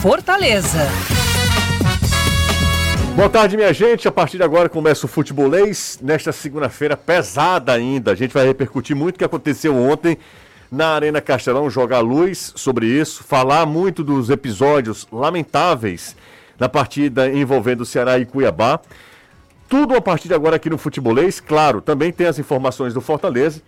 Fortaleza. Boa tarde, minha gente. A partir de agora começa o futebolês. Nesta segunda-feira, pesada ainda. A gente vai repercutir muito o que aconteceu ontem na Arena Castelão, jogar luz sobre isso, falar muito dos episódios lamentáveis na partida envolvendo o Ceará e Cuiabá. Tudo a partir de agora aqui no Futebolês. Claro, também tem as informações do Fortaleza,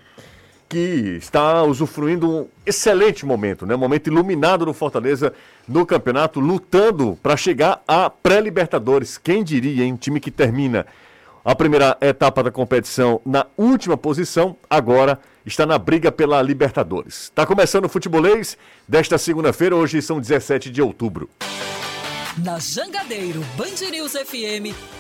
que está usufruindo um excelente momento, né? Um momento iluminado do Fortaleza no campeonato, lutando para chegar à pré-Libertadores. Quem diria, hein? Um time que termina a primeira etapa da competição na última posição, agora está na briga pela Libertadores. Está começando o futebolês desta segunda-feira, hoje são 17 de outubro. Na Jangadeiro Band News FM,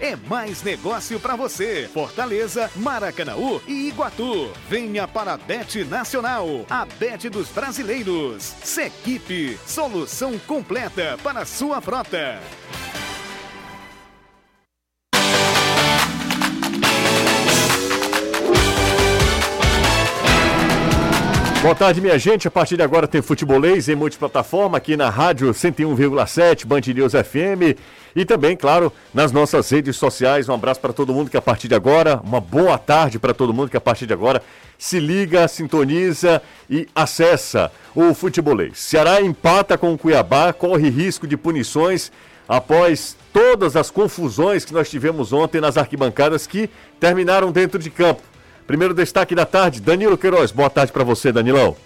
é mais negócio para você. Fortaleza, Maracanaú e Iguatu. Venha para a Bet Nacional, a Bet dos brasileiros. Sequipe, solução completa para a sua frota. Boa tarde, minha gente. A partir de agora tem futebolês em multiplataforma aqui na Rádio 101,7 Band News FM e também, claro, nas nossas redes sociais. Um abraço para todo mundo que a partir de agora, uma boa tarde para todo mundo que a partir de agora se liga, sintoniza e acessa o futebolês. Ceará empata com o Cuiabá, corre risco de punições após todas as confusões que nós tivemos ontem nas arquibancadas que terminaram dentro de campo. Primeiro destaque da tarde, Danilo Queiroz. Boa tarde para você, Danilão.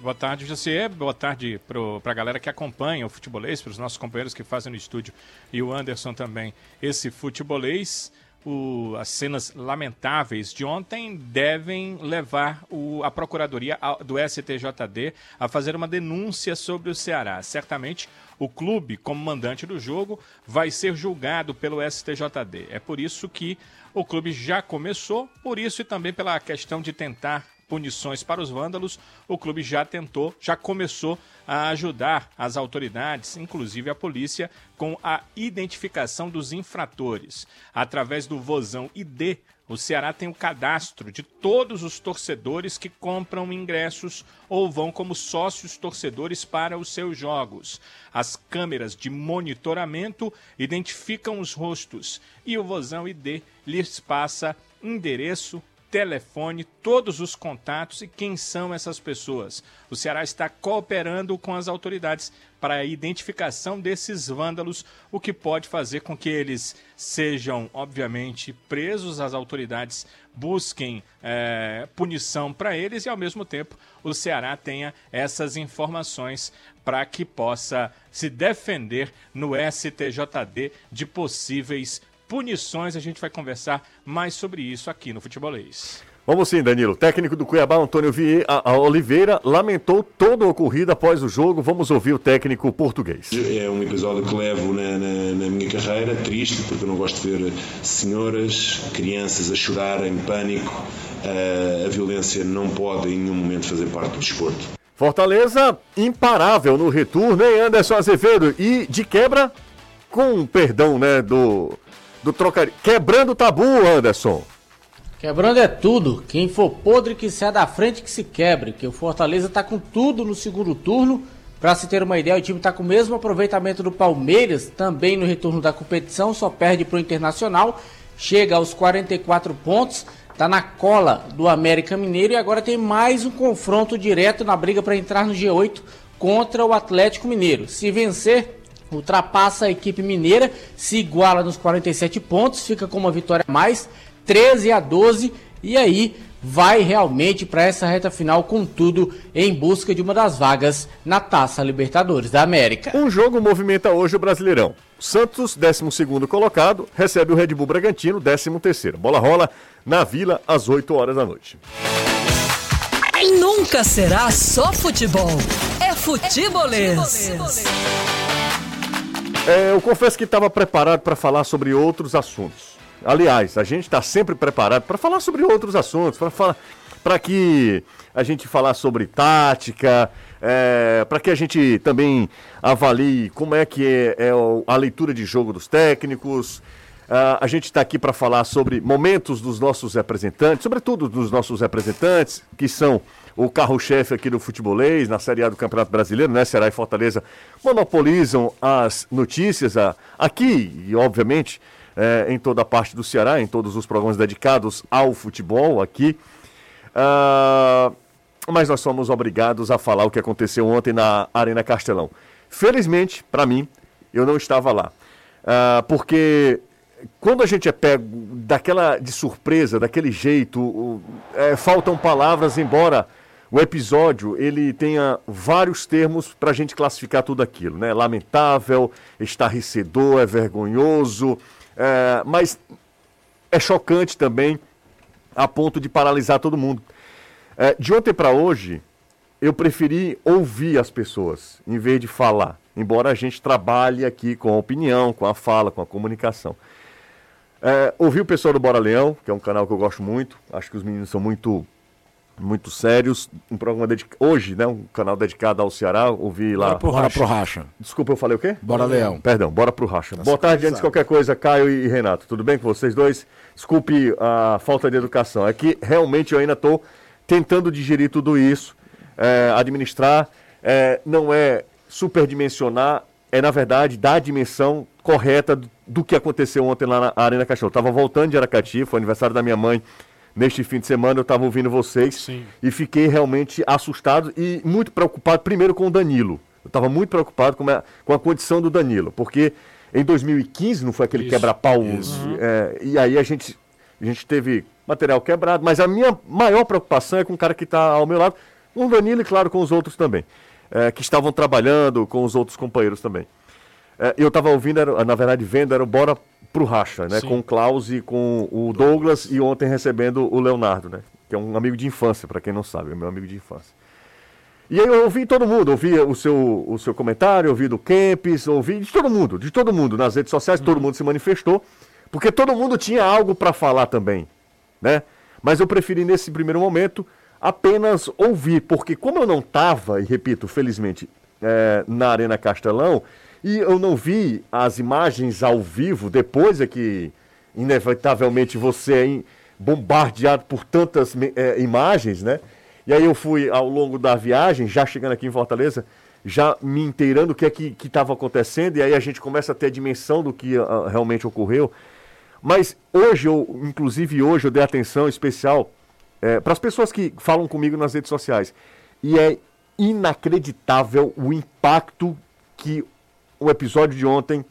Boa tarde, José. Boa tarde para a galera que acompanha o futebolês, para os nossos companheiros que fazem no estúdio e o Anderson também. Esse futebolês, o, as cenas lamentáveis de ontem devem levar o, a Procuradoria do STJD a fazer uma denúncia sobre o Ceará. Certamente o clube, como mandante do jogo, vai ser julgado pelo STJD. É por isso que o clube já começou, por isso e também pela questão de tentar punições para os vândalos, o clube já tentou, já começou a ajudar as autoridades, inclusive a polícia, com a identificação dos infratores. Através do Vozão ID, o Ceará tem o cadastro de todos os torcedores que compram ingressos ou vão como sócios torcedores para os seus jogos. As câmeras de monitoramento identificam os rostos e o Vozão ID lhes passa endereço, telefone, todos os contatos e quem são essas pessoas. O Ceará está cooperando com as autoridades para a identificação desses vândalos, o que pode fazer com que eles sejam, obviamente, presos, as autoridades busquem é, punição para eles e, ao mesmo tempo, o Ceará tenha essas informações para que possa se defender no STJD de possíveis punições. A gente vai conversar mais sobre isso aqui no Futebolês. Vamos sim, Danilo. O técnico do Cuiabá, Antônio Vieira, Oliveira, lamentou toda a ocorrida após o jogo. Vamos ouvir o técnico português. É um episódio que levo na, na, na, minha carreira, triste, porque eu não gosto de ver senhoras, crianças a chorar em pânico. Uh, a violência não pode em nenhum momento fazer parte do desporto. Fortaleza imparável no retorno, hein, Anderson Azevedo? E de quebra, com perdão, né, do do trocadilho. Quebrando o tabu, Anderson. Quebrando é tudo. Quem for podre que saia da frente que se quebre. Que o Fortaleza tá com tudo no segundo turno. Para se ter uma ideia, o time está com o mesmo aproveitamento do Palmeiras, também no retorno da competição, só perde para o Internacional, chega aos 44 pontos, está na cola do América Mineiro e agora tem mais um confronto direto na briga para entrar no G8 contra o Atlético Mineiro. Se vencer, ultrapassa a equipe mineira, se iguala nos 47 pontos, fica com uma vitória a mais, 13 a 12, e aí vai realmente para essa reta final com tudo em busca de uma das vagas na Taça Libertadores da América. Um jogo movimenta hoje o Brasileirão. Santos, 12 colocado, recebe o Red Bull Bragantino, 13 Bola rola na Vila às 8 horas da noite. Nunca será só futebol. É futebolês. É futebolês. É, eu confesso que estava preparado para falar sobre outros assuntos. Aliás, a gente está sempre preparado para falar sobre outros assuntos, para falar, para que a gente falar sobre tática, é, para que a gente também avalie como é que é, é a leitura de jogo dos técnicos. Uh, a gente está aqui para falar sobre momentos dos nossos representantes, sobretudo dos nossos representantes, que são o carro-chefe aqui do futebolês, na Série A do Campeonato Brasileiro, né? Ceará e Fortaleza monopolizam as notícias uh, aqui e, obviamente, é, em toda a parte do Ceará, em todos os programas dedicados ao futebol aqui. Uh, mas nós somos obrigados a falar o que aconteceu ontem na Arena Castelão. Felizmente, para mim, eu não estava lá. Uh, porque quando a gente é pego daquela de surpresa, daquele jeito, uh, é, faltam palavras, embora o episódio ele tenha vários termos para a gente classificar tudo aquilo, né? Lamentável, estarrecedor, é vergonhoso, é, mas é chocante também a ponto de paralisar todo mundo. É, de ontem para hoje, eu preferi ouvir as pessoas em vez de falar, embora a gente trabalhe aqui com a opinião, com a fala, com a comunicação. É, ouvi o pessoal do Bora Leão, que é um canal que eu gosto muito, acho que os meninos são muito muito sérios, um programa dedicado, hoje, né, um canal dedicado ao Ceará, ouvi lá... Bora pro, bora pro Racha. Desculpa, eu falei o quê? Bora Leão. Perdão, bora pro Racha. Boa tarde, antes de qualquer coisa, Caio e Renato, tudo bem com vocês dois? Desculpe a falta de educação, é que realmente eu ainda estou tentando digerir tudo isso, é, administrar, é, não é superdimensionar, é na verdade dar a dimensão correta do, do que aconteceu ontem lá na Arena Cachorro. Estava voltando de Aracati, foi aniversário da minha mãe neste fim de semana, eu estava ouvindo vocês Sim. e fiquei realmente assustado e muito preocupado, primeiro com o Danilo. Eu estava muito preocupado com a, com a condição do Danilo, porque em 2015 não foi aquele quebra-pau. É, e aí a gente, a gente teve material quebrado, mas a minha maior preocupação é com o cara que está ao meu lado, com o Danilo e, claro, com os outros também, é, que estavam trabalhando, com os outros companheiros também. É, eu estava ouvindo, era, na verdade, vendo, era o Bora pro Racha, né? Sim. Com o Klaus e com o Douglas e ontem recebendo o Leonardo, né? Que é um amigo de infância, para quem não sabe, é meu amigo de infância. E aí eu ouvi todo mundo, ouvi o seu, o seu comentário, ouvi do Kempis, ouvi de todo mundo, de todo mundo, nas redes sociais, todo mundo se manifestou, porque todo mundo tinha algo para falar também, né? Mas eu preferi nesse primeiro momento apenas ouvir, porque como eu não estava, e repito, felizmente, é, na Arena Castelão, e eu não vi as imagens ao vivo, depois é que, inevitavelmente, você é bombardeado por tantas eh, imagens, né? E aí eu fui ao longo da viagem, já chegando aqui em Fortaleza, já me inteirando o que é que estava acontecendo, e aí a gente começa a ter a dimensão do que ah, realmente ocorreu. Mas hoje, eu, inclusive hoje, eu dei atenção especial para as pessoas que falam comigo nas redes sociais. E é inacreditável o impacto que o episódio de ontem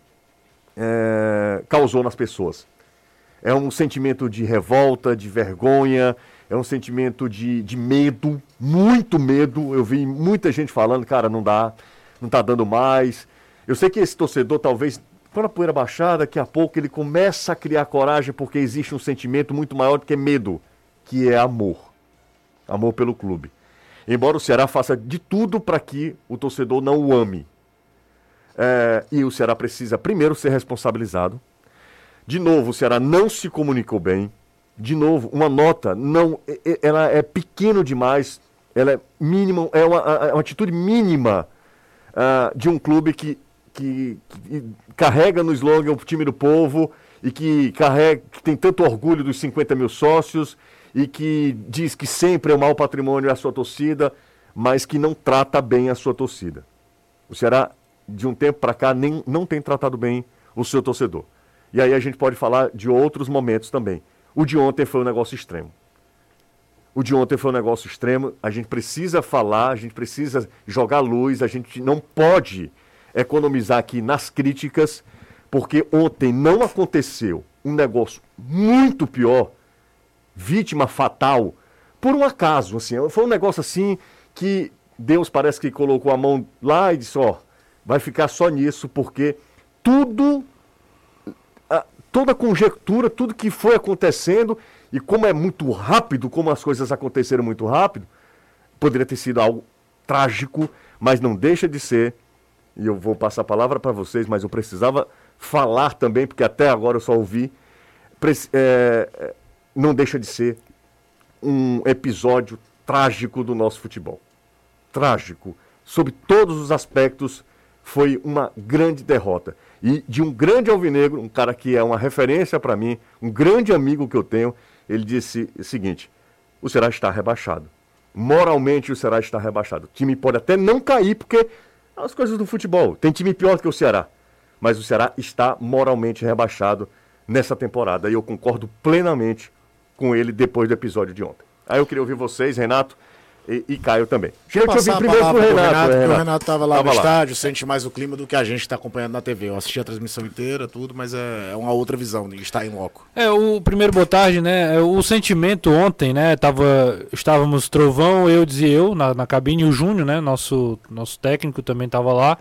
eh, causou nas pessoas. É um sentimento de revolta, de vergonha, é um sentimento de, de medo, muito medo. Eu vi muita gente falando, cara, não dá, não tá dando mais. Eu sei que esse torcedor talvez, quando a poeira baixar, daqui a pouco ele começa a criar coragem porque existe um sentimento muito maior do que medo, que é amor. Amor pelo clube. Embora o Ceará faça de tudo para que o torcedor não o ame. É, e o Ceará precisa primeiro ser responsabilizado. De novo, o Ceará não se comunicou bem. De novo, uma nota não, ela é pequeno demais. Ela é mínima, é uma, é uma atitude mínima ah, de um clube que, que, que carrega no slogan o time do povo e que carrega, que tem tanto orgulho dos 50 mil sócios e que diz que sempre é o mau patrimônio a sua torcida, mas que não trata bem a sua torcida. O Ceará, de um tempo para cá, nem, não tem tratado bem o seu torcedor. E aí a gente pode falar de outros momentos também. O de ontem foi um negócio extremo. O de ontem foi um negócio extremo. A gente precisa falar, a gente precisa jogar luz, a gente não pode economizar aqui nas críticas, porque ontem não aconteceu um negócio muito pior, vítima fatal, por um acaso. Assim, foi um negócio assim que Deus parece que colocou a mão lá e disse: ó, vai ficar só nisso, porque tudo toda conjectura, tudo que foi acontecendo, e como é muito rápido, como as coisas aconteceram muito rápido, poderia ter sido algo trágico, mas não deixa de ser e eu vou passar a palavra para vocês, mas eu precisava falar também, porque até agora eu só ouvi. É, é, não deixa de ser um episódio trágico do nosso futebol. Trágico. Sob todos os aspectos, foi uma grande derrota. E de um grande alvinegro, um cara que é uma referência para mim, um grande amigo que eu tenho, ele disse o seguinte: o Ceará está rebaixado. Moralmente o Ceará está rebaixado. O time pode até não cair, porque as coisas do futebol. Tem time pior que o Ceará. Mas o Ceará está moralmente rebaixado nessa temporada. E eu concordo plenamente com ele depois do episódio de ontem. Aí eu queria ouvir vocês, Renato, e, e Caio também. Queria te ouvir primeiro pro Renato. Renato, Renato. o Renato estava lá tava no lá. estádio, sente mais o clima do que a gente está acompanhando na TV. Eu assisti a transmissão inteira, tudo, mas é, é uma outra visão de estar em loco. É, o primeiro boa tarde, né? É, o sentimento ontem, né? Tava, estávamos Trovão, eu dizia eu, na, na cabine, e o Júnior, né? Nosso, nosso técnico também estava lá.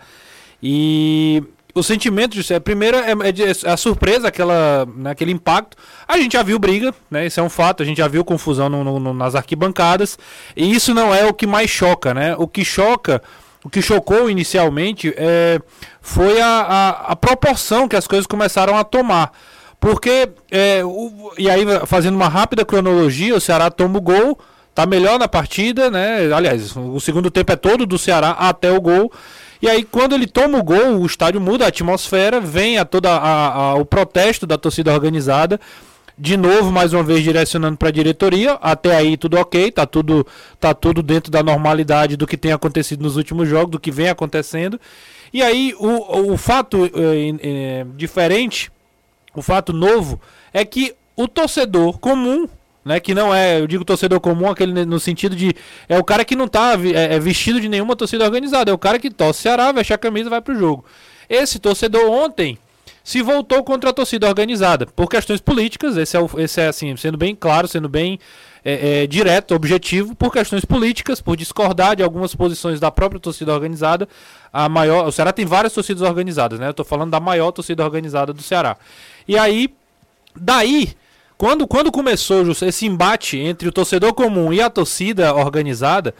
E o sentimento de ser, primeiro é, é, é, a surpresa, aquela, né, aquele impacto. A gente já viu briga, né? Isso é um fato. A gente já viu confusão no, no, nas arquibancadas. E isso não é o que mais choca, né? O que choca, o que chocou inicialmente é, foi a, a, a proporção que as coisas começaram a tomar. Porque, é, o, e aí fazendo uma rápida cronologia, o Ceará toma o gol, tá melhor na partida, né? Aliás, o segundo tempo é todo do Ceará até o gol. E aí, quando ele toma o gol, o estádio muda a atmosfera, vem a toda a, a, o protesto da torcida organizada. De novo, mais uma vez, direcionando para a diretoria. Até aí tudo ok, tá tudo, tá tudo dentro da normalidade do que tem acontecido nos últimos jogos, do que vem acontecendo. E aí, o, o fato é, é, diferente, o fato novo, é que o torcedor comum né? Que não é, eu digo torcedor comum, aquele no sentido de. É o cara que não tá é, é vestido de nenhuma torcida organizada. É o cara que torce Ceará, veste a camisa e vai pro jogo. Esse torcedor ontem se voltou contra a torcida organizada. Por questões políticas, esse é, o, esse é assim, sendo bem claro, sendo bem é, é, direto, objetivo, por questões políticas, por discordar de algumas posições da própria torcida organizada. A maior. O Ceará tem várias torcidas organizadas, né? Eu tô falando da maior torcida organizada do Ceará. E aí, daí quando, quando começou esse embate entre o torcedor comum e a torcida organizada,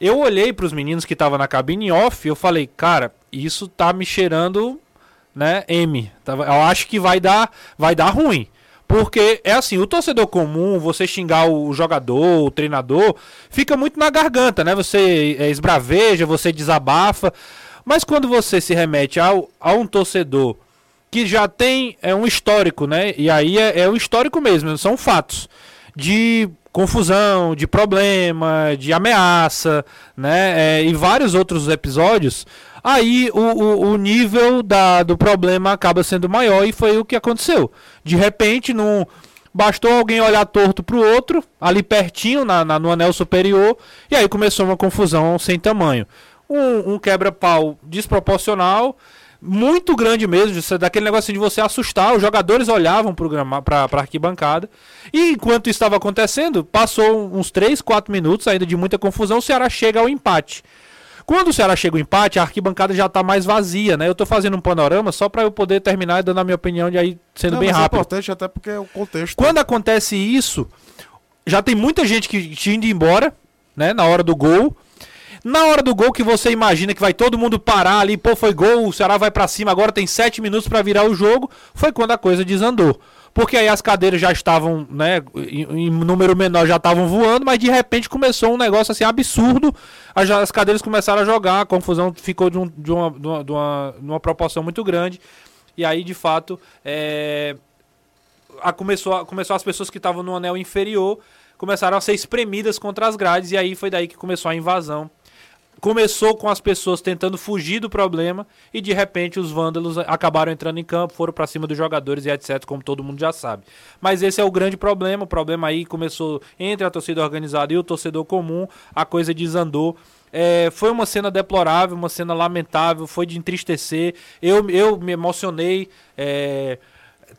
eu olhei para os meninos que estavam na cabine off e eu falei, cara, isso tá me cheirando, né, M. Eu acho que vai dar, vai dar ruim. Porque é assim, o torcedor comum, você xingar o jogador, o treinador, fica muito na garganta, né? Você é, esbraveja, você desabafa. Mas quando você se remete ao, a um torcedor que já tem é, um histórico, né? E aí é, é um histórico mesmo, são fatos de confusão, de problema, de ameaça, né? É, e vários outros episódios. Aí o, o, o, nível da, do problema acaba sendo maior e foi o que aconteceu. De repente, não bastou alguém olhar torto para o outro, ali pertinho, na, na, no anel superior, e aí começou uma confusão sem tamanho. Um, um quebra-pau desproporcional muito grande mesmo, daquele negócio de você assustar. Os jogadores olhavam para a arquibancada. E enquanto isso estava acontecendo, passou uns 3, 4 minutos ainda de muita confusão. O Ceará chega ao empate. Quando o Ceará chega ao empate, a arquibancada já está mais vazia, né? Eu estou fazendo um panorama só para eu poder terminar dando a minha opinião de aí sendo Não, bem é rápido. É importante até porque é o contexto. Quando acontece isso, já tem muita gente que tinha ido embora, né? Na hora do gol. Na hora do gol que você imagina que vai todo mundo parar ali, pô, foi gol, o Ceará vai para cima, agora tem sete minutos para virar o jogo, foi quando a coisa desandou. Porque aí as cadeiras já estavam, né, em, número menor já estavam voando, mas de repente começou um negócio assim absurdo, as, as cadeiras começaram a jogar, a confusão ficou de, um, de, uma, de, uma, de, uma, uma proporção muito grande, e aí de fato é, a, começou, começou as pessoas que estavam no anel inferior começaram a ser espremidas contra as grades, e aí foi daí que começou a invasão começou com as pessoas tentando fugir do problema e de repente os vândalos acabaram entrando em campo, foram para cima dos jogadores e etc, como todo mundo já sabe. Mas esse é o grande problema, o problema aí começou entre a torcida organizada e o torcedor comum, a coisa desandou. É, foi uma cena deplorável, uma cena lamentável, foi de entristecer. Eu, eu me emocionei. É,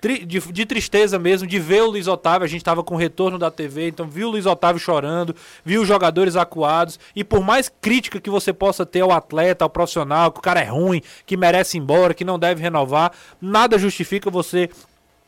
de, de, tristeza mesmo de ver o Luiz Otávio. A gente estava com o retorno da TV, então viu o Luiz Otávio chorando, viu os jogadores acuados. E por mais crítica que você possa ter ao atleta, ao profissional, que o cara é ruim, que merece ir embora, que não deve renovar, nada justifica você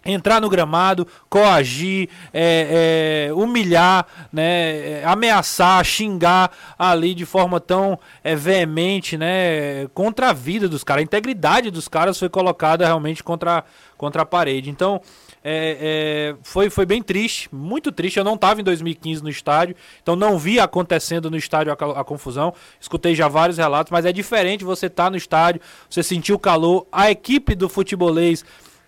entrar no gramado, coagir, é, é, humilhar, né, é, ameaçar, xingar ali de forma tão é, veemente, né, contra a vida dos caras. A integridade dos caras foi colocada realmente contra, contra a parede. Então, é, é, foi, foi bem triste, muito triste. Eu não estava em 2015 no estádio, então não vi acontecendo no estádio a, a, confusão. Escutei já vários relatos, mas é diferente você estar tá no estádio, você sentir o calor. A equipe do futebolês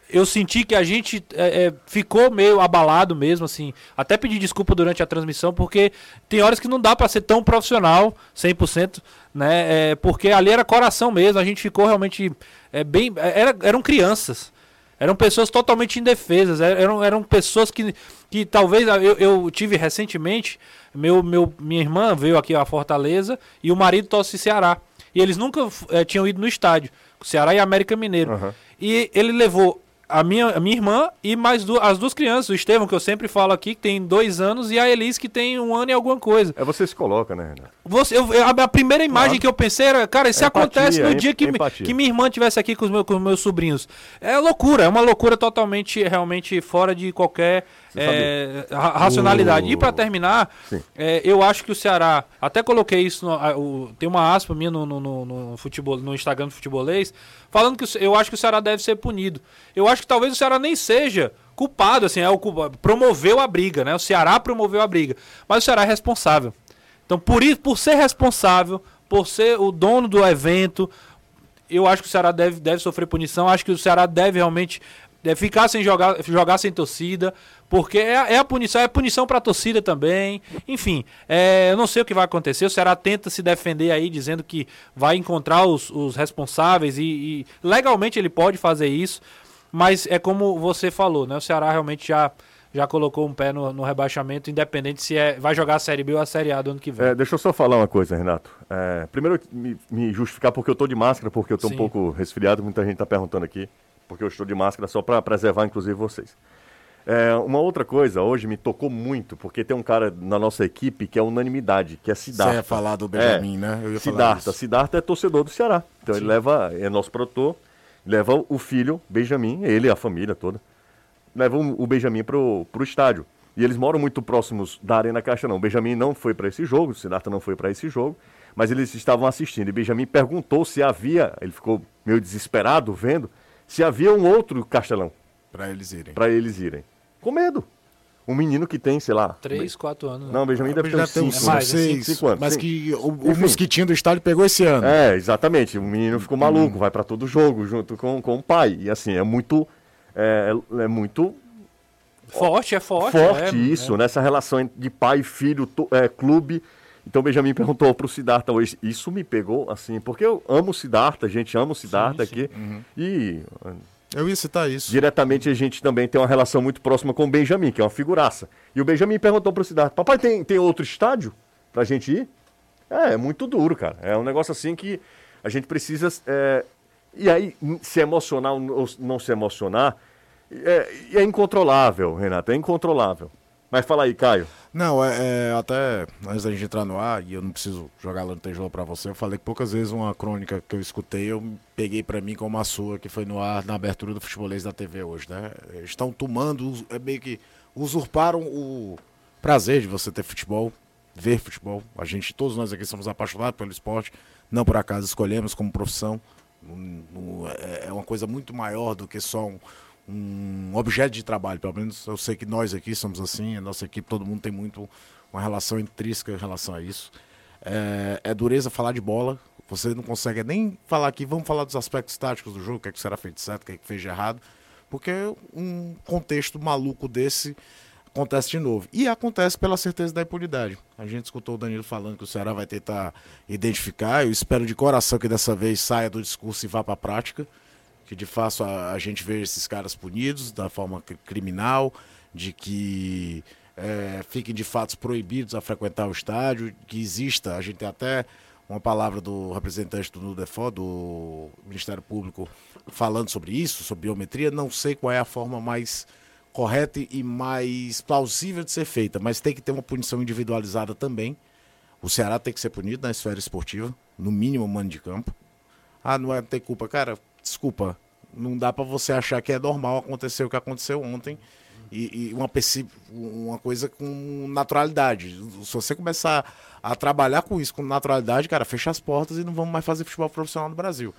eu senti que a gente é, é, ficou meio abalado mesmo, assim. Até pedi desculpa durante a transmissão, porque tem horas que não dá para ser tão profissional, 100%, né? É, porque ali era coração mesmo, a gente ficou realmente é, bem. É, era, eram crianças. Eram pessoas totalmente indefesas. Eram, eram pessoas que, que talvez. Eu, eu tive recentemente. Meu, meu, minha irmã veio aqui a Fortaleza e o marido torce Ceará. E eles nunca é, tinham ido no estádio. Ceará e América Mineiro. Uhum. E ele levou a minha, a minha irmã e mais du as duas crianças, o Estevão, que eu sempre falo aqui, que tem dois anos, e a Elis, que tem um ano e alguma coisa. É você se coloca, né, Renato? Você, eu, a, a, primeira imagem claro. que eu pensei era, cara, isso é acontece no dia que, que minha irmã tivesse aqui com os, meus, com os meus sobrinhos. É loucura, é uma loucura totalmente, realmente fora de qualquer é, racionalidade. Uh... E para terminar, é, eu acho que o Ceará, até coloquei isso, no, o, tem uma aspa minha no, no, no, no, futebol, no Instagram do futebolês, falando que eu acho que o Ceará deve ser punido. Eu acho que talvez o Ceará nem seja culpado, assim, é o promoveu a briga, né? O Ceará promoveu a briga, mas o Ceará é responsável. Então, por isso, por ser responsável, por ser o dono do evento, eu acho que o Ceará deve, deve sofrer punição. Acho que o Ceará deve realmente deve ficar sem jogar, jogar sem torcida. Porque é, é a punição, é punição para a torcida também. Enfim, é, eu não sei o que vai acontecer. O Ceará tenta se defender aí, dizendo que vai encontrar os, os responsáveis e, e, legalmente ele pode fazer isso. Mas é como você falou, né? O Ceará realmente já, já colocou um pé no, no rebaixamento, independente se é, vai jogar a Série B ou a Série A do ano que vem. É, deixa eu só falar uma coisa, Renato. É, primeiro, me, me, justificar porque eu estou de máscara, porque eu estou um pouco resfriado. Muita gente está perguntando aqui, porque eu estou de máscara só para preservar, inclusive, vocês. É, uma outra coisa, hoje me tocou muito, porque tem um cara na nossa equipe que é unanimidade, que é Siddhartha. Você ia falar do Benjamin, é, né? Eu ia Siddhartha. Siddhartha é torcedor do Ceará. Então Sim. ele leva, é nosso produtor, leva o filho, Benjamin, ele, a família toda, leva o Benjamin pro, pro estádio. E eles moram muito próximos da Arena Caixa, não. O Benjamin não foi para esse jogo, o Siddhartha não foi para esse jogo, mas eles estavam assistindo. E Benjamin perguntou se havia, ele ficou meio desesperado vendo, se havia um outro Castelão. Para eles irem. Para eles irem com medo. Um menino que tem, sei lá. 3, 4 anos. Né? Não, Benjamin deve ter 5 é anos. Mas que o, o mosquitinho do estádio pegou esse ano. É, exatamente. O menino ficou maluco, hum. vai para todo jogo junto com, com o pai. E assim, é muito. É, é muito. Forte, é forte. Forte é, isso, é. nessa relação de pai, filho, é, clube. Então Benjamin perguntou pro Siddhartha hoje, isso me pegou assim, porque eu amo o Siddhartha, a gente ama o Siddhartha sim, sim. aqui. Uhum. E eu ia citar isso. Diretamente a gente também tem uma relação muito próxima com o Benjamin, que é uma figuraça. E o Benjamin perguntou pro Cidade, papai, tem, tem outro estádio pra gente ir? É, é muito duro, cara. É um negócio assim que a gente precisa. É... E aí, se emocionar ou não se emocionar, é, é incontrolável, Renato, é incontrolável. Mas fala aí, Caio. Não, é, é, até antes da gente entrar no ar, e eu não preciso jogar tijolo pra você, eu falei que poucas vezes uma crônica que eu escutei, eu peguei para mim como a sua, que foi no ar na abertura do futebolês da TV hoje, né? Eles estão tomando, é meio que usurparam o prazer de você ter futebol, ver futebol. A gente, todos nós aqui somos apaixonados pelo esporte, não por acaso escolhemos como profissão. É, é uma coisa muito maior do que só um, um objeto de trabalho, pelo menos eu sei que nós aqui somos assim, a nossa equipe, todo mundo tem muito uma relação intrínseca em relação a isso. É, é dureza falar de bola, você não consegue nem falar aqui, vamos falar dos aspectos táticos do jogo, o que, é que será feito certo, o que, é que fez de errado, porque um contexto maluco desse acontece de novo. E acontece pela certeza da impunidade. A gente escutou o Danilo falando que o Ceará vai tentar identificar, eu espero de coração que dessa vez saia do discurso e vá para a prática que de fato a, a gente vê esses caras punidos da forma criminal, de que é, fiquem de fato proibidos a frequentar o estádio, que exista, a gente tem até uma palavra do representante do NUDEFO, do Ministério Público, falando sobre isso, sobre biometria, não sei qual é a forma mais correta e mais plausível de ser feita, mas tem que ter uma punição individualizada também. O Ceará tem que ser punido na esfera esportiva, no mínimo mano de campo. Ah, não é ter culpa. Cara, desculpa, Não dá para você achar que é normal acontecer o que aconteceu ontem e, e uma, uma coisa com naturalidade. Se você começar a trabalhar com isso com naturalidade, cara, fecha as portas e não vamos mais fazer futebol profissional no Brasil.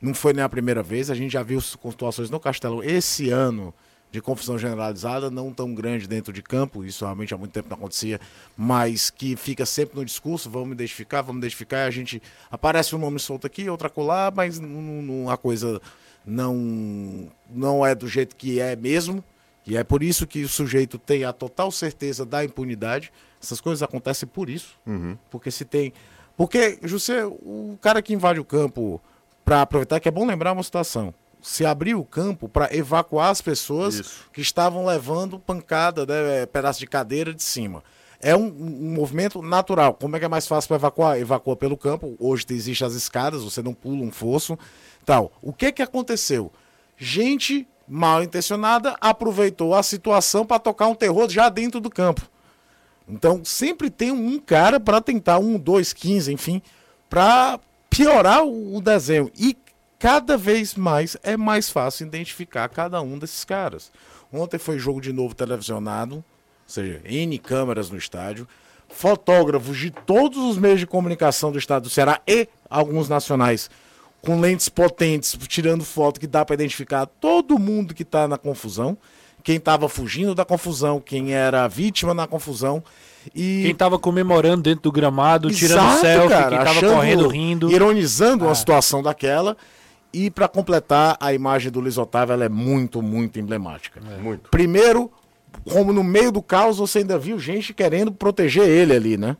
Não foi nem a primeira vez, a gente já viu situações no Castelo esse ano de confusão generalizada, não tão grande dentro de campo, isso realmente há muito tempo não acontecia, mas que fica sempre no discurso, vamos identificar, vamos identificar, e a gente aparece um nome solto aqui, outra colar, mas não, a coisa não não é do jeito que é mesmo, e é por isso que o sujeito tem a total certeza da impunidade. Essas coisas acontecem por isso. Uhum. Porque se tem. Porque, José, o cara que invade o campo para aproveitar, que é bom lembrar uma situação se abriu o campo para evacuar as pessoas Isso. que estavam levando pancada, né, é, pedaço de cadeira de cima. É um, um movimento natural. Como é que é mais fácil para evacuar? Evacua pelo campo. Hoje existem as escadas, você não pula um fosso. tal. O que que aconteceu? Gente mal intencionada aproveitou a situação para tocar um terror já dentro do campo. Então sempre tem um cara para tentar um, dois, quinze, enfim, para piorar o, o desenho. E cada vez mais é mais fácil identificar cada um desses caras. Ontem foi jogo de novo televisionado, ou seja, N câmeras no estádio, fotógrafos de todos os meios de comunicação do estado do Ceará e alguns nacionais com lentes potentes, tirando foto que dá para identificar todo mundo que está na confusão, quem estava fugindo da confusão, quem era vítima na confusão. E... Quem estava comemorando dentro do gramado, Exato, tirando selfie, cara, quem estava correndo, rindo. Ironizando ah. uma situação daquela. E para completar, a imagem do Luiz Otávio ela é muito, muito emblemática. É. Muito. Primeiro, como no meio do caos você ainda viu gente querendo proteger ele ali, né?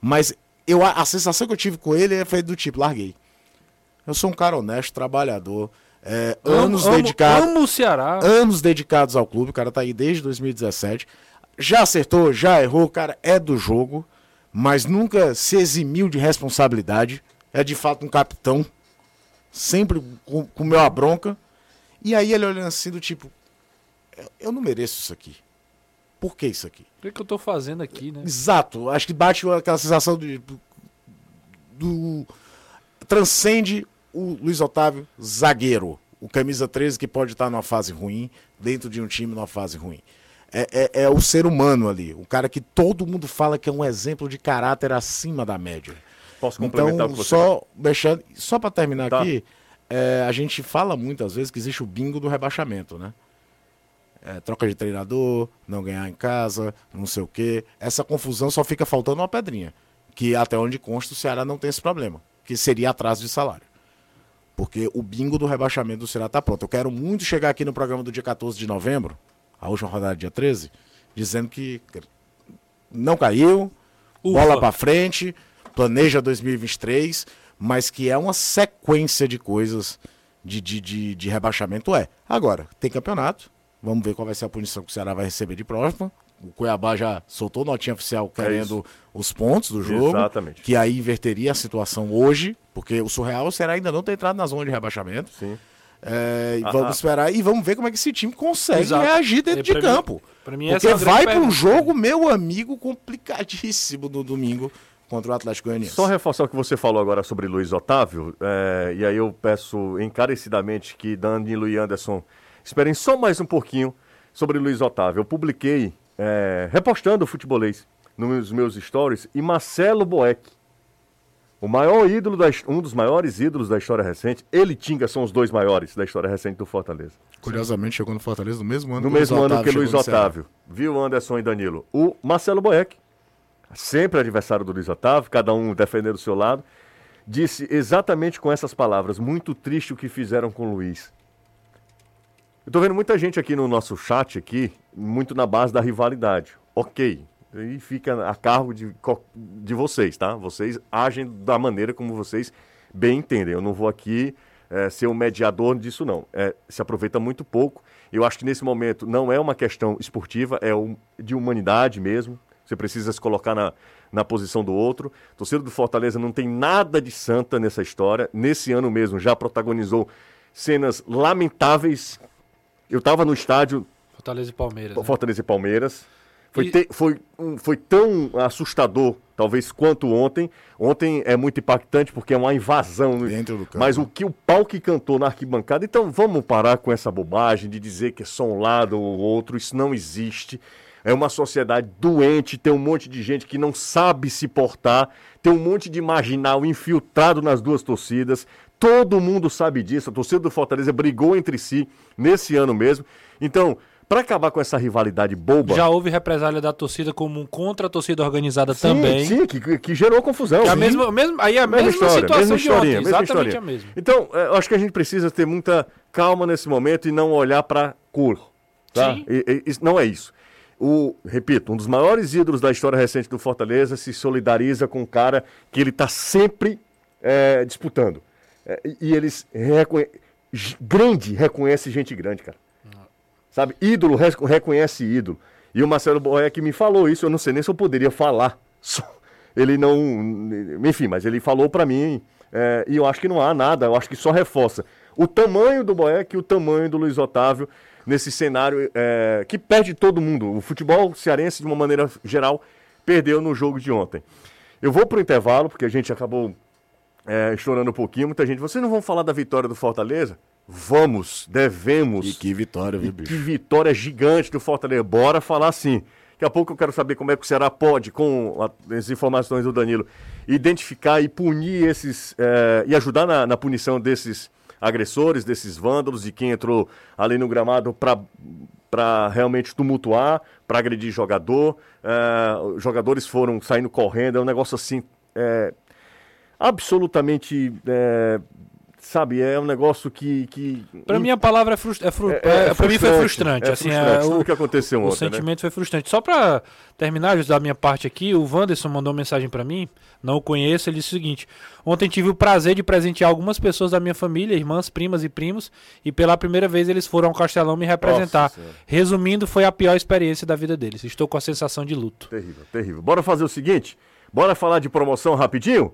Mas eu, a sensação que eu tive com ele foi do tipo, larguei. Eu sou um cara honesto, trabalhador, é, amo, anos dedicados. Amo o Ceará. Anos dedicados ao clube, o cara tá aí desde 2017. Já acertou, já errou, o cara é do jogo, mas nunca se eximiu de responsabilidade. É de fato um capitão sempre com, comeu a bronca. E aí ele olhando assim do tipo, eu não mereço isso aqui. Por que isso aqui? O que, que eu tô fazendo aqui, né? Exato. Acho que bate aquela sensação de, do, do transcende o Luiz Otávio zagueiro. O camisa 13 que pode estar numa fase ruim, dentro de um time numa fase ruim. É, é, é, o ser humano ali, o cara que todo mundo fala que é um exemplo de caráter acima da média. Posso complementar então, só deixando, só para terminar tá. aqui, é, a gente fala muitas vezes que existe o bingo do rebaixamento, né? É, troca de treinador, não ganhar em casa, não sei o quê. Essa confusão só fica faltando uma pedrinha. Que até onde consta o Ceará não tem esse problema, que seria atraso de salário. Porque o bingo do rebaixamento do Ceará está pronto. Eu quero muito chegar aqui no programa do dia 14 de novembro, a última rodada dia 13, dizendo que não caiu, Ufa. bola para frente, planeja 2023, mas que é uma sequência de coisas de, de, de, de rebaixamento, é. Agora, tem campeonato, vamos ver qual vai ser a punição que o Ceará vai receber de próxima. O Cuiabá já soltou notinha oficial é querendo é os pontos do jogo. Exatamente. Que aí inverteria a situação hoje, porque o surreal o Ceará ainda não tem entrado na zona de rebaixamento. Sim. É, ah, vamos ah. esperar e vamos ver como é que esse time consegue Exato. reagir dentro de campo. Mim, porque é vai para um jogo, meu amigo, complicadíssimo no domingo contra o Atlético Goianiense. Só reforçar o que você falou agora sobre Luiz Otávio, é, e aí eu peço encarecidamente que Danilo e Anderson esperem só mais um pouquinho sobre Luiz Otávio. Eu publiquei, é, repostando o futebolês nos meus stories, e Marcelo Boeck, o maior ídolo, da, um dos maiores ídolos da história recente, ele e Tinga são os dois maiores da história recente do Fortaleza. Curiosamente chegou no Fortaleza no mesmo ano no que mesmo Luiz ano Otávio que Luiz Otávio. Viu Anderson e Danilo? O Marcelo Boeck sempre adversário do Luiz Otávio, cada um defendendo o seu lado, disse exatamente com essas palavras: muito triste o que fizeram com o Luiz. Eu tô vendo muita gente aqui no nosso chat aqui, muito na base da rivalidade. Ok. E fica a cargo de, de vocês, tá? Vocês agem da maneira como vocês bem entendem. Eu não vou aqui é, ser um mediador disso, não. É, se aproveita muito pouco. Eu acho que nesse momento não é uma questão esportiva, é de humanidade mesmo. Você precisa se colocar na, na posição do outro. O torcedor do Fortaleza não tem nada de santa nessa história. Nesse ano mesmo já protagonizou cenas lamentáveis. Eu estava no estádio. Fortaleza e Palmeiras. Né? Fortaleza e Palmeiras. Foi, te, foi, foi tão assustador, talvez, quanto ontem. Ontem é muito impactante porque é uma invasão. Dentro do campo. Mas o que o pau que cantou na arquibancada. Então vamos parar com essa bobagem de dizer que é só um lado ou outro. Isso não existe. É uma sociedade doente, tem um monte de gente que não sabe se portar, tem um monte de marginal infiltrado nas duas torcidas. Todo mundo sabe disso. A torcida do Fortaleza brigou entre si nesse ano mesmo. Então, para acabar com essa rivalidade boba. Já houve represália da torcida como contra a torcida organizada sim, também. Sim, que, que gerou confusão. Que é a mesma, mesma, aí é a mesma, história, situação mesma de ontem, mesma exatamente historinha. a mesma. Então, é, eu acho que a gente precisa ter muita calma nesse momento e não olhar para cor. Tá? Sim. E- e- não é isso. O, repito, um dos maiores ídolos da história recente do Fortaleza se solidariza com um cara que ele está sempre é, disputando. É, e- eles reconhe... Grande reconhece gente grande, cara. Sabe? Ídolo reconhece ídolo. E o Marcelo Boeck me falou isso, eu não sei nem se eu poderia falar. Ele não. Enfim, mas ele falou pra mim, é, e eu acho que não há nada, eu acho que só reforça o tamanho do Boeck e o tamanho do Luiz Otávio nesse cenário é, que perde todo mundo. O futebol cearense, de uma maneira geral, perdeu no jogo de ontem. Eu vou pro intervalo, porque a gente acabou é, estourando um pouquinho. Muita gente, vocês não vão falar da vitória do Fortaleza? Vamos, devemos. E que vitória, viu, E que bicho? vitória gigante do Fortaleza. Bora falar sim. Daqui a pouco eu quero saber como é que o Ceará pode, com as informações do Danilo, identificar e punir esses. eh, e ajudar na, na punição desses agressores, desses vândalos e quem entrou ali no gramado para realmente tumultuar, para agredir jogador. Os jogadores foram saindo correndo, é um negócio assim. eh, absolutamente. eh, sabe, é um negócio que. que Pra mim a palavra é, frust... é, fru... É- é- é pra mim foi frustrante, frustrante. é assim, frustrante, é, tudo o, que aconteceu o ontem, né? sentimento foi frustrante. Só pra terminar da minha parte aqui, o Wanderson mandou uma mensagem pra mim, não o conheço, ele disse o seguinte: Ontem tive o prazer de presentear algumas pessoas da minha família, irmãs, primas e primos, e pela primeira vez eles foram ao Castelão me representar. Nossa. Resumindo, foi a pior experiência da vida deles. Estou com a sensação de luto. Terrível, terrível. Bora fazer o seguinte? Bora falar de promoção rapidinho?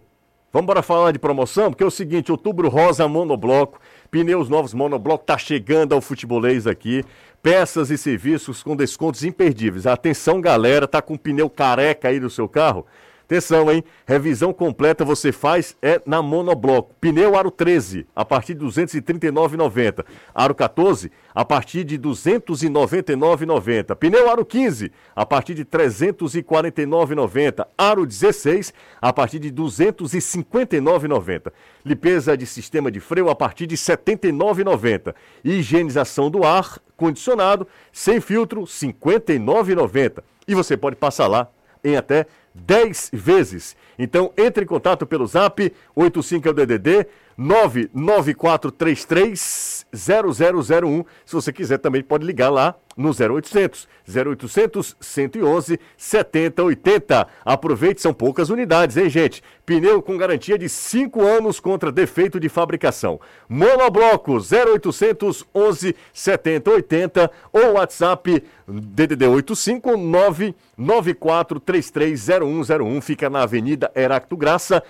Vamos bora falar de promoção? Porque é o seguinte, outubro rosa monobloco, pneus novos monobloco tá chegando ao futebolês aqui. Peças e serviços com descontos imperdíveis. Atenção, galera, tá com pneu careca aí no seu carro? Atenção, hein? Revisão completa você faz é na Monobloco. Pneu Aro 13, a partir de R$ 239,90. Aro 14, a partir de R$ 299,90. Pneu Aro 15, a partir de R$ 349,90. Aro 16, a partir de R$ 259,90. Limpeza de sistema de freio a partir de R$ 79,90. Higienização do ar condicionado sem filtro R$ 59,90. E você pode passar lá em até 10 vezes. Então, entre em contato pelo zap 85 é o DDD 99433 0001. Se você quiser também pode ligar lá no 0800 0800 111 7080. Aproveite, são poucas unidades, hein, gente? Pneu com garantia de 5 anos contra defeito de fabricação. Monobloco 0800 11 7080 ou WhatsApp DDD 859 94330101. Fica na Avenida Heracto Graça.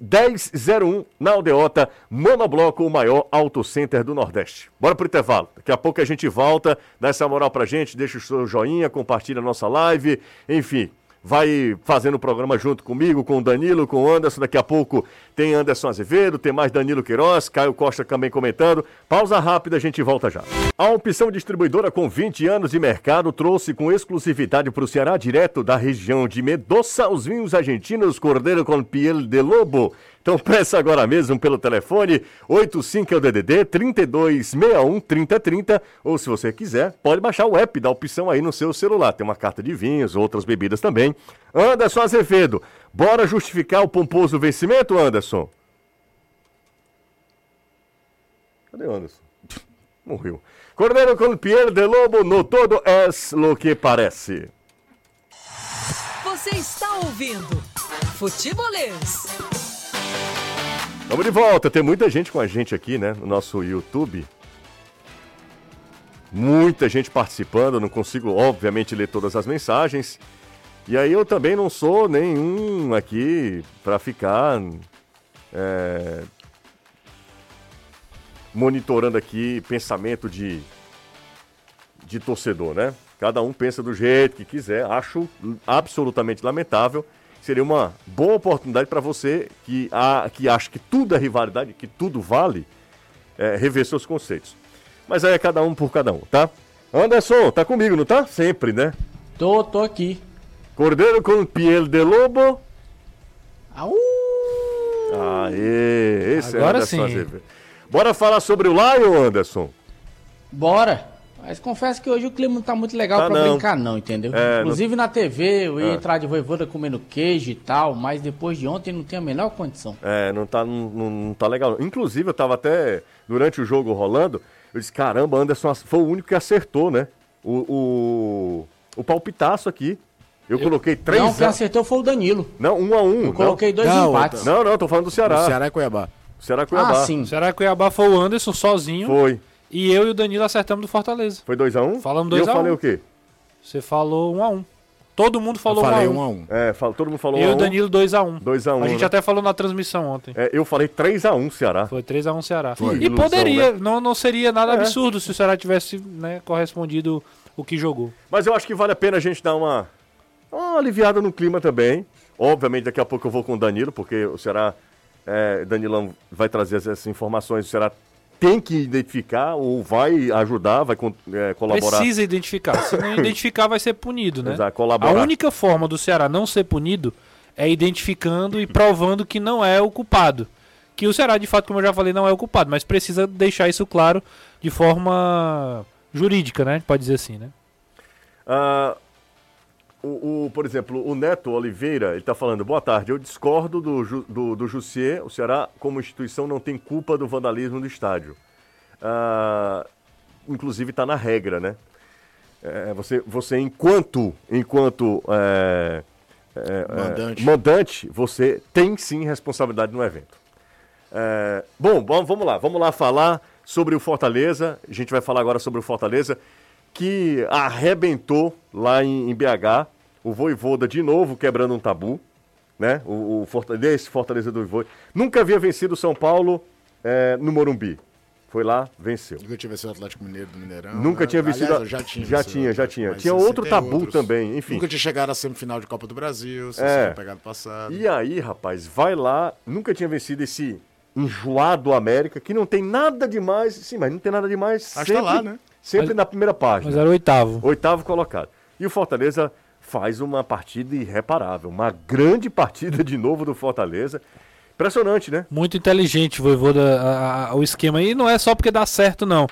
1001 na Aldeota, Monobloco, o maior auto center do Nordeste. Bora pro intervalo. Daqui a pouco a gente volta, dá essa moral pra gente, deixa o seu joinha, compartilha a nossa live, enfim. Vai fazendo o programa junto comigo, com o Danilo, com o Anderson. Daqui a pouco tem Anderson Azevedo, tem mais Danilo Queiroz, Caio Costa também comentando. Pausa rápida, a gente volta já. A opção distribuidora com 20 anos de mercado trouxe com exclusividade para o Ceará, direto da região de Mendoza, os vinhos argentinos Cordeiro com Piel de Lobo. Então peça agora mesmo pelo telefone 85 é o DDD 3261 3030 ou se você quiser, pode baixar o app da opção aí no seu celular. Tem uma carta de vinhos, outras bebidas também. Anderson Azevedo, bora justificar o pomposo vencimento, Anderson? Cadê o Anderson? Morreu. Cordeiro com Piel de Lobo, no todo es lo que parece. Você está ouvindo Futebolês. Vamos de volta, tem muita gente com a gente aqui, né, no nosso YouTube. Muita gente participando, eu não consigo, obviamente, ler todas as mensagens. E aí eu também não sou nenhum aqui para ficar é, monitorando aqui pensamento de, de torcedor, né? Cada um pensa do jeito que quiser. Acho absolutamente lamentável. Seria uma boa oportunidade para você que, a, que acha que tudo é rivalidade, que tudo vale, é, rever seus conceitos. Mas aí é cada um por cada um, tá? Anderson, tá comigo, não tá? Sempre, né? Tô, tô aqui. Cordeiro com piel de lobo. Au! Aê, esse Agora é Anderson sim. Azevedo. Bora falar sobre o Lion, Anderson? Bora! Mas confesso que hoje o clima não tá muito legal Tá pra não. brincar, não, entendeu? É, Inclusive na TV eu ia Ah. entrar de voivoda comendo queijo e tal, mas depois de ontem não tem a menor condição. É, não tá, não, não- não tá legal. não. Inclusive, eu tava até, durante o jogo rolando, eu disse, caramba, Anderson foi o único que acertou, né? O, o, o palpitaço aqui. Eu, coloquei três não, quem a... acertou foi o Danilo. Não, um a um. Eu não. coloquei dois Não, empates. Não, não, tô falando do Ceará. O Ceará e Cuiabá. Ceará Cuiabá. Ah, sim. Será que Cuiabá foi o Anderson sozinho? Foi. E eu e o Danilo acertamos do Fortaleza. Foi 2x1? Falamos E eu 2 a 1. falei o quê? Você falou 1 a 1 Todo mundo Eu falou 1 falei a 1 um a um. É, fal- todo mundo falou Eu e 1 o Danilo 2 a 1 2x1. A gente né? até falou na transmissão ontem. É, eu falei 3x1 Ceará. Foi 3 a 1 Ceará. Foi. E Ilusão, poderia, né? não, não seria nada É. absurdo se o Ceará tivesse né, correspondido o que jogou. Mas eu acho que vale a pena a gente dar uma, uma aliviada no clima também. Obviamente, daqui a pouco eu vou com o Danilo, porque o Ceará, é, Danilão vai trazer essas informações. O Ceará tem que identificar ou vai ajudar, vai é, colaborar. Precisa identificar. Se não identificar, vai ser punido, né? Exato, A colaborar. única forma do Ceará não ser punido é identificando e provando que não é o culpado. Que o Ceará, de fato, como eu já falei, não é o culpado, mas precisa deixar isso claro de forma jurídica, né? Pode dizer assim, né? Ah, o, o- por exemplo, o Neto Oliveira, ele está falando, boa tarde, eu discordo do, do, do Jussier, o Ceará, como instituição, não tem culpa do vandalismo do estádio. Ah, inclusive está na regra, né? É, você, você, enquanto, enquanto é, é, é, Mandante. mandante, você tem sim responsabilidade no evento. É, bom, bom, vamos lá, vamos lá falar sobre o Fortaleza. A gente vai falar agora sobre o Fortaleza, que arrebentou lá em, em BH. O Voivoda de novo quebrando um tabu, né? O, o Fortaleza, esse Fortaleza do Voivoda. Nunca havia vencido o São Paulo é, no Morumbi. Foi lá, venceu. Nunca tinha vencido o Atlético Mineiro do Mineirão. Nunca né? tinha vencido. Aliás, já tinha. já tinha, já tinha. Tinha outro tabu outros. também, enfim. Nunca tinha chegado à semifinal de Copa do Brasil, se É. pegado passado. E aí, rapaz, vai lá, nunca tinha vencido esse enjoado América, que não tem nada demais. Sim, mas não tem nada demais. Acho que tá lá, né? Sempre Mas- na primeira página. Mas era o oitavo. Oitavo colocado. E o Fortaleza faz uma partida irreparável. Uma grande partida de novo do Fortaleza. Impressionante, né? Muito inteligente, Voivoda, a- a- o esquema. E não é só porque dá certo, não.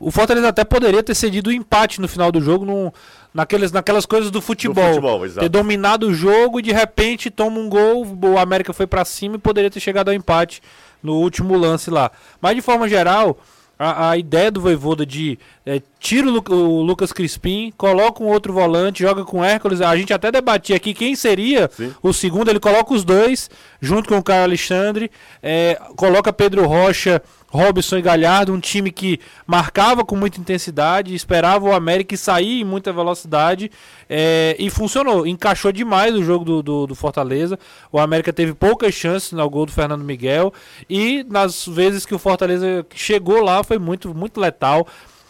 O Fortaleza até poderia ter cedido o empate no final do jogo, num, naqueles, naquelas coisas do futebol. futebol, exato. ter dominado o jogo e de repente toma um gol, o América foi pra cima e poderia ter chegado ao empate no último lance lá. Mas de forma geral, a, a ideia do Voivoda de é, tira o, Lu- o Lucas Crispim, coloca um outro volante, joga com o Hércules. A gente até debatia aqui quem seria Sim. o segundo. Ele coloca os dois, junto com o Caio Alexandre, é, coloca Pedro Rocha, Robson e Galhardo, um time que marcava com muita intensidade, esperava o América sair em muita velocidade é, e funcionou. Encaixou demais o jogo do, do, do Fortaleza. O América teve poucas chances no gol do Fernando Miguel e nas vezes que o Fortaleza chegou lá foi muito, muito letal.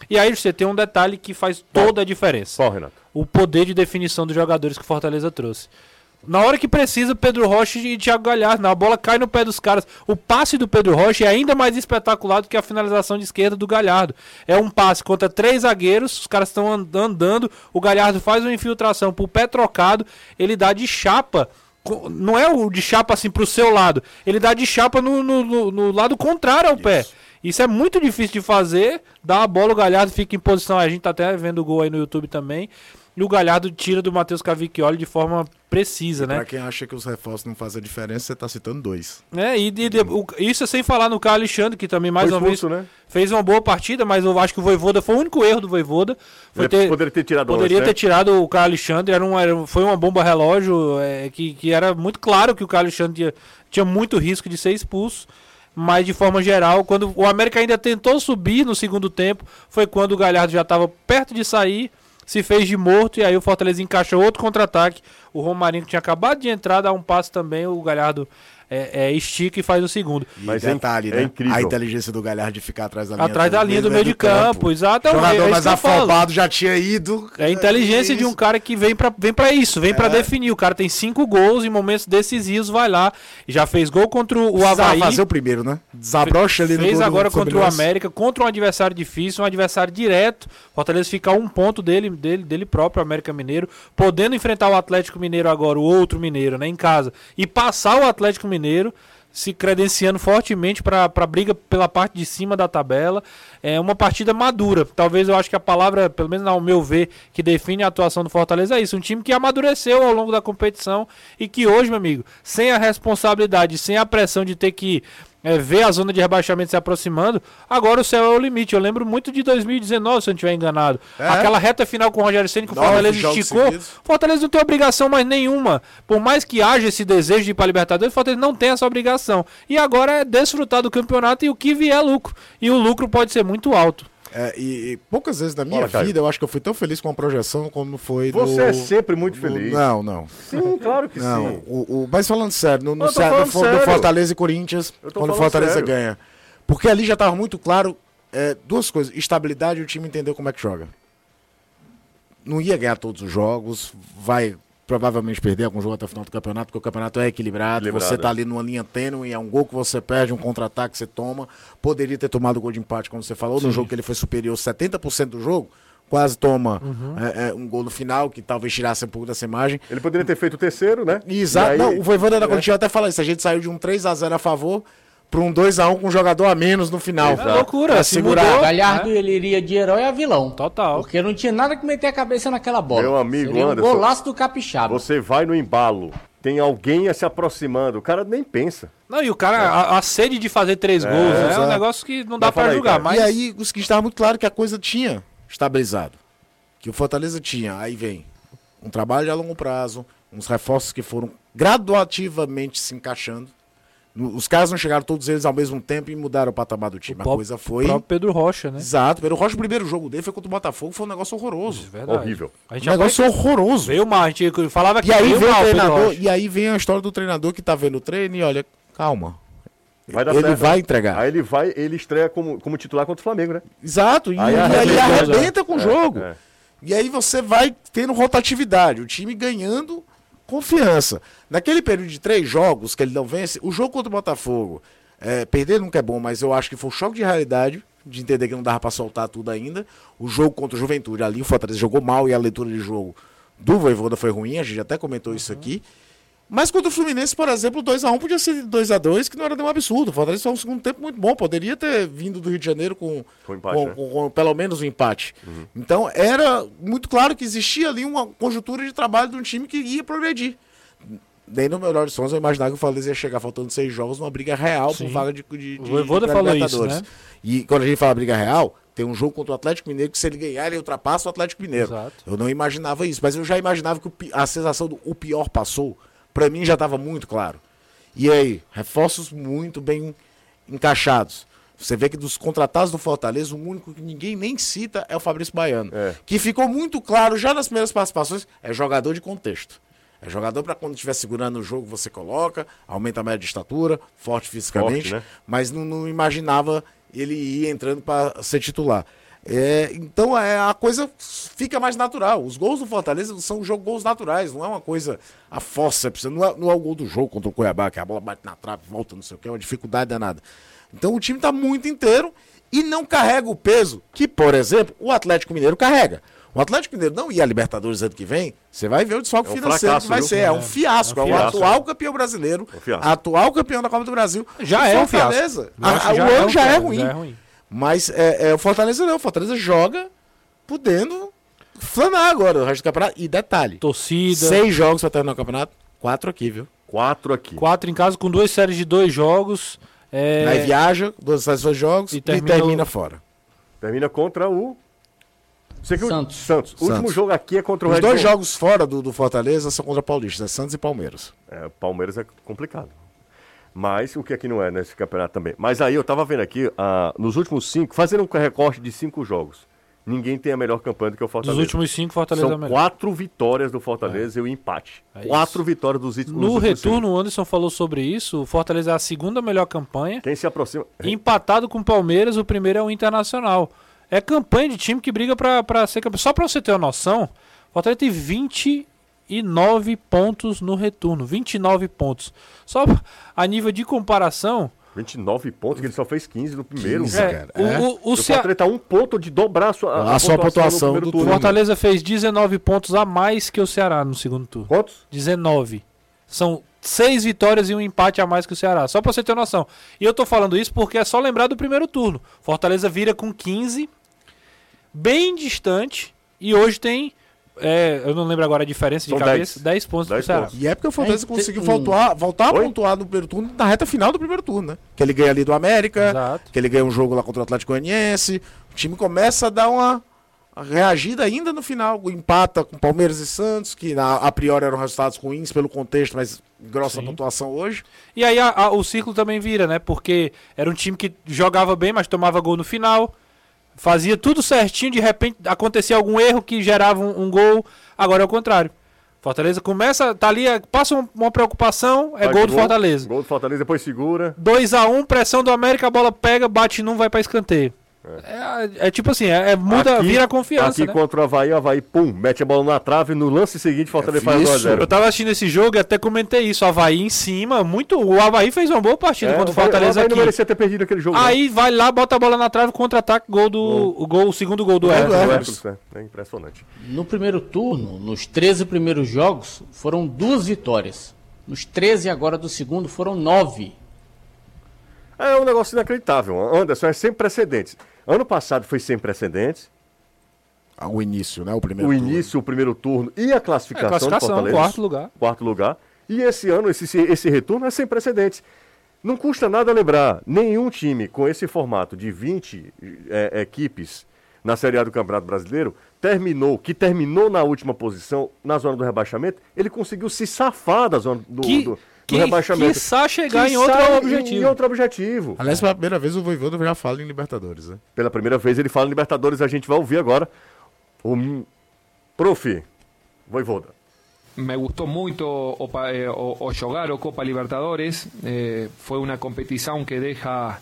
E aí você tem um detalhe que faz toda a diferença Só, Renato. o poder de definição dos jogadores que o Fortaleza trouxe. Na hora que precisa, Pedro Rocha e Thiago Galhardo, a bola cai no pé dos caras. O passe do Pedro Rocha é ainda mais espetacular do que a finalização de esquerda do Galhardo. É um passe contra três zagueiros, os caras estão and- andando, o Galhardo faz uma infiltração pro pé trocado, ele dá de chapa. Não é o de chapa assim pro seu lado, ele dá de chapa no, no- no- no lado contrário ao pé. Isso é muito difícil de fazer. Dá a bola, o Galhardo fica em posição. A gente tá até vendo o gol aí no YouTube também. E o Galhardo tira do Matheus Cavicchioli de forma precisa, né? Pra quem acha que os reforços não fazem diferença, você tá citando dois. É, e, e de- o- isso é sem falar no Carlos Alexandre, que também mais Foi uma expulso, vez né? fez uma boa partida, mas eu acho que o Voivoda foi o único erro do Voivoda. Foi Ele ter, poderia ter tirado poderia antes, ter né? tirado o Carlos Alexandre, era um, era- foi uma bomba relógio, é, que, que era muito claro que o Carlos Alexandre tinha, tinha muito risco de ser expulso. Mas de forma geral, quando o América ainda tentou subir no segundo tempo, foi quando o Galhardo já estava perto de sair, se fez de morto e aí o Fortaleza encaixou outro contra-ataque. O Romarinho que tinha acabado de entrar, dá um passe também, o Galhardo é, é, estica e faz o segundo. Mas E é detalhe, é né? incrível. A inteligência do Galhardo de ficar atrás da linha. Atrás da linha do meio de campo, exato. O é jogador isso mais afobado já tinha ido. É a inteligência de um cara que vem pra, vem pra isso, vem É. pra definir. O cara tem cinco gols em momentos decisivos, vai lá. Já fez gol contra o Precisava Havaí. fazer o primeiro, né? Desabrocha ali no Fez gol do agora contra o. América, contra um adversário difícil, um adversário direto. Fortaleza fica a um ponto dele, dele, dele próprio, América Mineiro, podendo enfrentar o Atlético Mineiro agora, o outro Mineiro, né, em casa, e passar o Atlético Mineiro, se credenciando fortemente para a briga pela parte de cima da tabela. É uma partida madura. Talvez eu acho que a palavra, pelo menos ao meu ver, que define a atuação do Fortaleza é isso. Um time que amadureceu ao longo da competição e que hoje, meu amigo, sem a responsabilidade, sem a pressão de ter que é, ver a zona de rebaixamento se aproximando, agora o céu é o limite. Eu lembro muito de 2019, se eu não estiver enganado. É. Aquela reta final com o Rogério Ceni que o Fortaleza esticou. Fortaleza não tem obrigação mais nenhuma. Por mais que haja esse desejo de ir para Libertadores, o Fortaleza não tem essa obrigação. E agora é desfrutar do campeonato e o que vier é lucro. E o lucro pode ser muito alto. É, e, e poucas vezes na minha vida eu acho que eu fui tão feliz com a projeção como foi Você no- é sempre muito feliz. Não, não. Sim, claro que Não, sim. o, o- mas falando sério, no, no, falando no sério. Fortaleza e Corinthians, quando o Fortaleza sério. ganha. Porque ali já estava muito claro é, duas coisas: estabilidade e o time entender como é que joga. Não ia ganhar todos os jogos, vai provavelmente perder algum jogo até o final do campeonato, porque o campeonato é equilibrado, Equilibrado, você tá é. ali numa linha tênue, é um gol que você perde, um contra-ataque que você toma. Poderia ter tomado o gol de empate, como você falou, no jogo que ele foi superior 70% do jogo, quase toma Uhum. é, é, um gol no final, que talvez tirasse um pouco dessa imagem. Ele poderia ter feito o terceiro, né? Exato. Aí- Não, o Voivoda da É. Coletiva até fala isso. A gente saiu de um 3x0 a favor para um 2x1 com um jogador a menos no final. É loucura, Pra se segurar. mudou. Galhardo ele iria de herói a vilão. Total. Porque não tinha nada que meter a cabeça naquela bola. Meu amigo Seria um Anderson, golaço do Capixaba. Você vai no embalo, tem alguém se aproximando, o cara nem pensa. Não, e o cara, a, a sede de fazer três gols, é, um negócio que não dá aí, julgar. Mas E aí, os que estava muito claro que a coisa tinha estabilizado. Que o Fortaleza tinha. Aí vem um trabalho a longo prazo, uns reforços que foram graduativamente se encaixando. Os caras não chegaram todos eles ao mesmo tempo e mudaram o patamar do time. O A próprio- coisa o foi. próprio Pedro Rocha, né? Exato. Pero o Rocha, o primeiro jogo dele foi contra o Botafogo, foi um negócio horroroso. Verdade. Horrível. A gente Um negócio horroroso. veio mal, a gente falava que E aí veio vem o mal, Pedro treinador, e aí vem a história do treinador que tá vendo o treino e olha, calma. Vai dar Ele certo. vai entregar. Aí ele vai, ele estreia como, como titular contra o Flamengo, né? Exato, e Aí e aí, arrebenta, arrebenta com o jogo. é. E aí você vai tendo rotatividade, o time ganhando confiança. Naquele período de três jogos que ele não vence, o jogo contra o Botafogo, é, perder nunca é bom, mas eu acho que foi um choque de realidade, de entender que não dava pra soltar tudo ainda. O jogo contra o Juventude, ali o Fortaleza jogou mal e a leitura de jogo do Voivoda foi ruim, a gente até comentou isso aqui. Mas contra o Fluminense, por exemplo, 2x1 podia ser 2x2, que não era nenhum absurdo. O Fortaleza foi um segundo tempo muito bom. Poderia ter vindo do Rio de Janeiro com, Com empate, com- né? com- com pelo menos um empate. Então era muito claro que existia ali uma conjuntura de trabalho de um time que ia progredir. Nem no melhor dos sonhos eu imaginava que o Fortaleza ia chegar faltando seis jogos numa briga real por Sim. vaga de, de, de, O Voivoda de isso, Libertadores. né? E quando a gente fala briga real, tem um jogo contra o Atlético Mineiro que se ele ganhar, ele ultrapassa o Atlético Mineiro. Exato. Eu não imaginava isso, mas eu já imaginava que a sensação do o pior passou, pra mim já estava muito claro. E aí, reforços muito bem encaixados. Você vê que dos contratados do Fortaleza, o único que ninguém nem cita é o Fabrício Baiano. É. Que ficou muito claro já nas primeiras participações, é jogador de contexto. É jogador para quando estiver segurando o jogo você coloca, aumenta a média de estatura, forte fisicamente, Forte, né? mas não, não imaginava ele ir entrando para ser titular. É, então é, a coisa fica mais natural. Os gols do Fortaleza são jogo, gols naturais, não é uma coisa a forceps, não é, não é o gol do jogo contra o Cuiabá, que a bola bate na trave, volta, não sei o que, é uma dificuldade danada. Então o time está muito inteiro e não carrega o peso que, por exemplo, o Atlético Mineiro carrega. O Atlético Mineiro não ia a Libertadores ano que vem, você vai ver o desfalque É um financeiro fracasso, que vai viu? ser. É, um fiasco. É, É um o fiasco. atual campeão brasileiro, É um atual campeão da Copa do Brasil. Já O é um fiasco. A- que a- o ano já é já é ruim. Mas é, é, o Fortaleza não. O Fortaleza joga podendo flanar agora o resto do campeonato. E detalhe: Torcida. seis jogos pra terminar o campeonato, quatro aqui, viu? Quatro aqui. Quatro em casa com duas séries de dois jogos. É, Aí viaja, duas sessões de jogos E e termina termina, o- fora. Termina contra o. Você que o- Santos. Santos. O último Santos. jogo aqui é contra o Os Red dois Bull. jogos fora do, do Fortaleza são contra Paulista, é Santos e Palmeiras. É, Palmeiras é complicado. Mas o que aqui não é nesse campeonato também. Mas aí eu tava vendo aqui, ah, nos últimos cinco, fazendo um recorte de cinco jogos. ninguém tem a melhor campanha do que o Dos Fortaleza. últimos cinco, Fortaleza é São melhor. quatro vitórias do Fortaleza e o empate. É quatro isso. vitórias dos últimos No nos retorno, o Anderson falou sobre isso. O Fortaleza é a segunda melhor campanha. cinco. Quem se aproxima. Empatado com o Palmeiras, o primeiro é o Internacional. É campanha de time que briga pra, pra ser campeão. Só pra você ter uma noção, o Fortaleza tem 29 pontos no retorno. 29 pontos. Só a nível de comparação, 29 pontos, que ele só fez 15 no primeiro. 15, cara. é, cara. o, É. o, o O Cea- Fortaleza tá um ponto de dobrar a sua, A sua pontuação no do primeiro turno. Fortaleza fez 19 pontos a mais que o Ceará no segundo turno. Quantos? 19. São seis vitórias e um empate a mais que o Ceará. Só pra você ter noção. E eu tô falando isso porque é só lembrar do primeiro turno. Fortaleza vira com 15, bem distante, e hoje tem. É, eu não lembro agora a diferença de São cabeça. 10. 10 pontos 10 pro Ceará. pontos. E é porque o Fortaleza É, conseguiu tem- voltar, voltar a Oi? pontuar no primeiro turno na reta final do primeiro turno, né? Que ele ganha ali do América, Exato. que ele ganha um jogo lá contra o Atlético Goianiense. O time começa a dar uma reagida ainda no final. Empata com Palmeiras e Santos, que na- a priori eram resultados ruins pelo contexto, mas grossa Sim. pontuação hoje. E aí a- a- o ciclo também vira, né? Porque era um time que jogava bem, mas tomava gol no final. Fazia tudo certinho, de repente acontecia algum erro que gerava um, um gol. Agora é o contrário. Fortaleza começa, tá ali, passa um- uma preocupação, é Faz gol do Fortaleza. Gol do Fortaleza, depois segura. 2x1, pressão do América, a bola pega, bate num, vai pra escanteio. É, é tipo assim, é, é muda, Aqui- vira a confiança, Aqui né? contra o Havaí, o Havaí, pum, mete a bola na trave. No lance seguinte, Fortaleza faz Isso. 1x0. Eu tava assistindo esse jogo e até comentei isso. O Havaí em cima, muito. O Havaí fez uma boa partida contra o Fortaleza É, o Havaí aqui. não merecia ter perdido aquele jogo. Aí vai lá, bota a bola na trave, contra-ataque, gol do. O, gol, o segundo gol do Hércules, né? É impressionante. No primeiro turno, nos 13 primeiros jogos, foram duas vitórias. Nos 13 agora do segundo, foram nove. É um negócio inacreditável. Anderson, é sem precedentes. Ano passado foi sem precedentes. Ah, O início, né? O primeiro o turno. início, o primeiro turno e a É, classificação, classificação, do Fortaleza. quarto lugar. Quarto lugar. E esse ano, esse, esse retorno é sem precedentes. Não custa nada lembrar, nenhum time com esse formato de 20 é, equipes na Série A do Campeonato Brasileiro terminou, que terminou na última posição, na zona do rebaixamento, ele conseguiu se safar da zona do, Que, do que, rebaixamento. quiçá chegar em Quiçá outro em- objetivo. Em outro objetivo. Aliás, pela primeira vez o Voivoda já fala em Libertadores, né? Pela primeira vez ele fala em Libertadores, a gente vai ouvir agora o prof. Voivoda. Me gustó muito o, pa- eh, o, o jugar o Copa Libertadores. Eh, fue una competición que deja,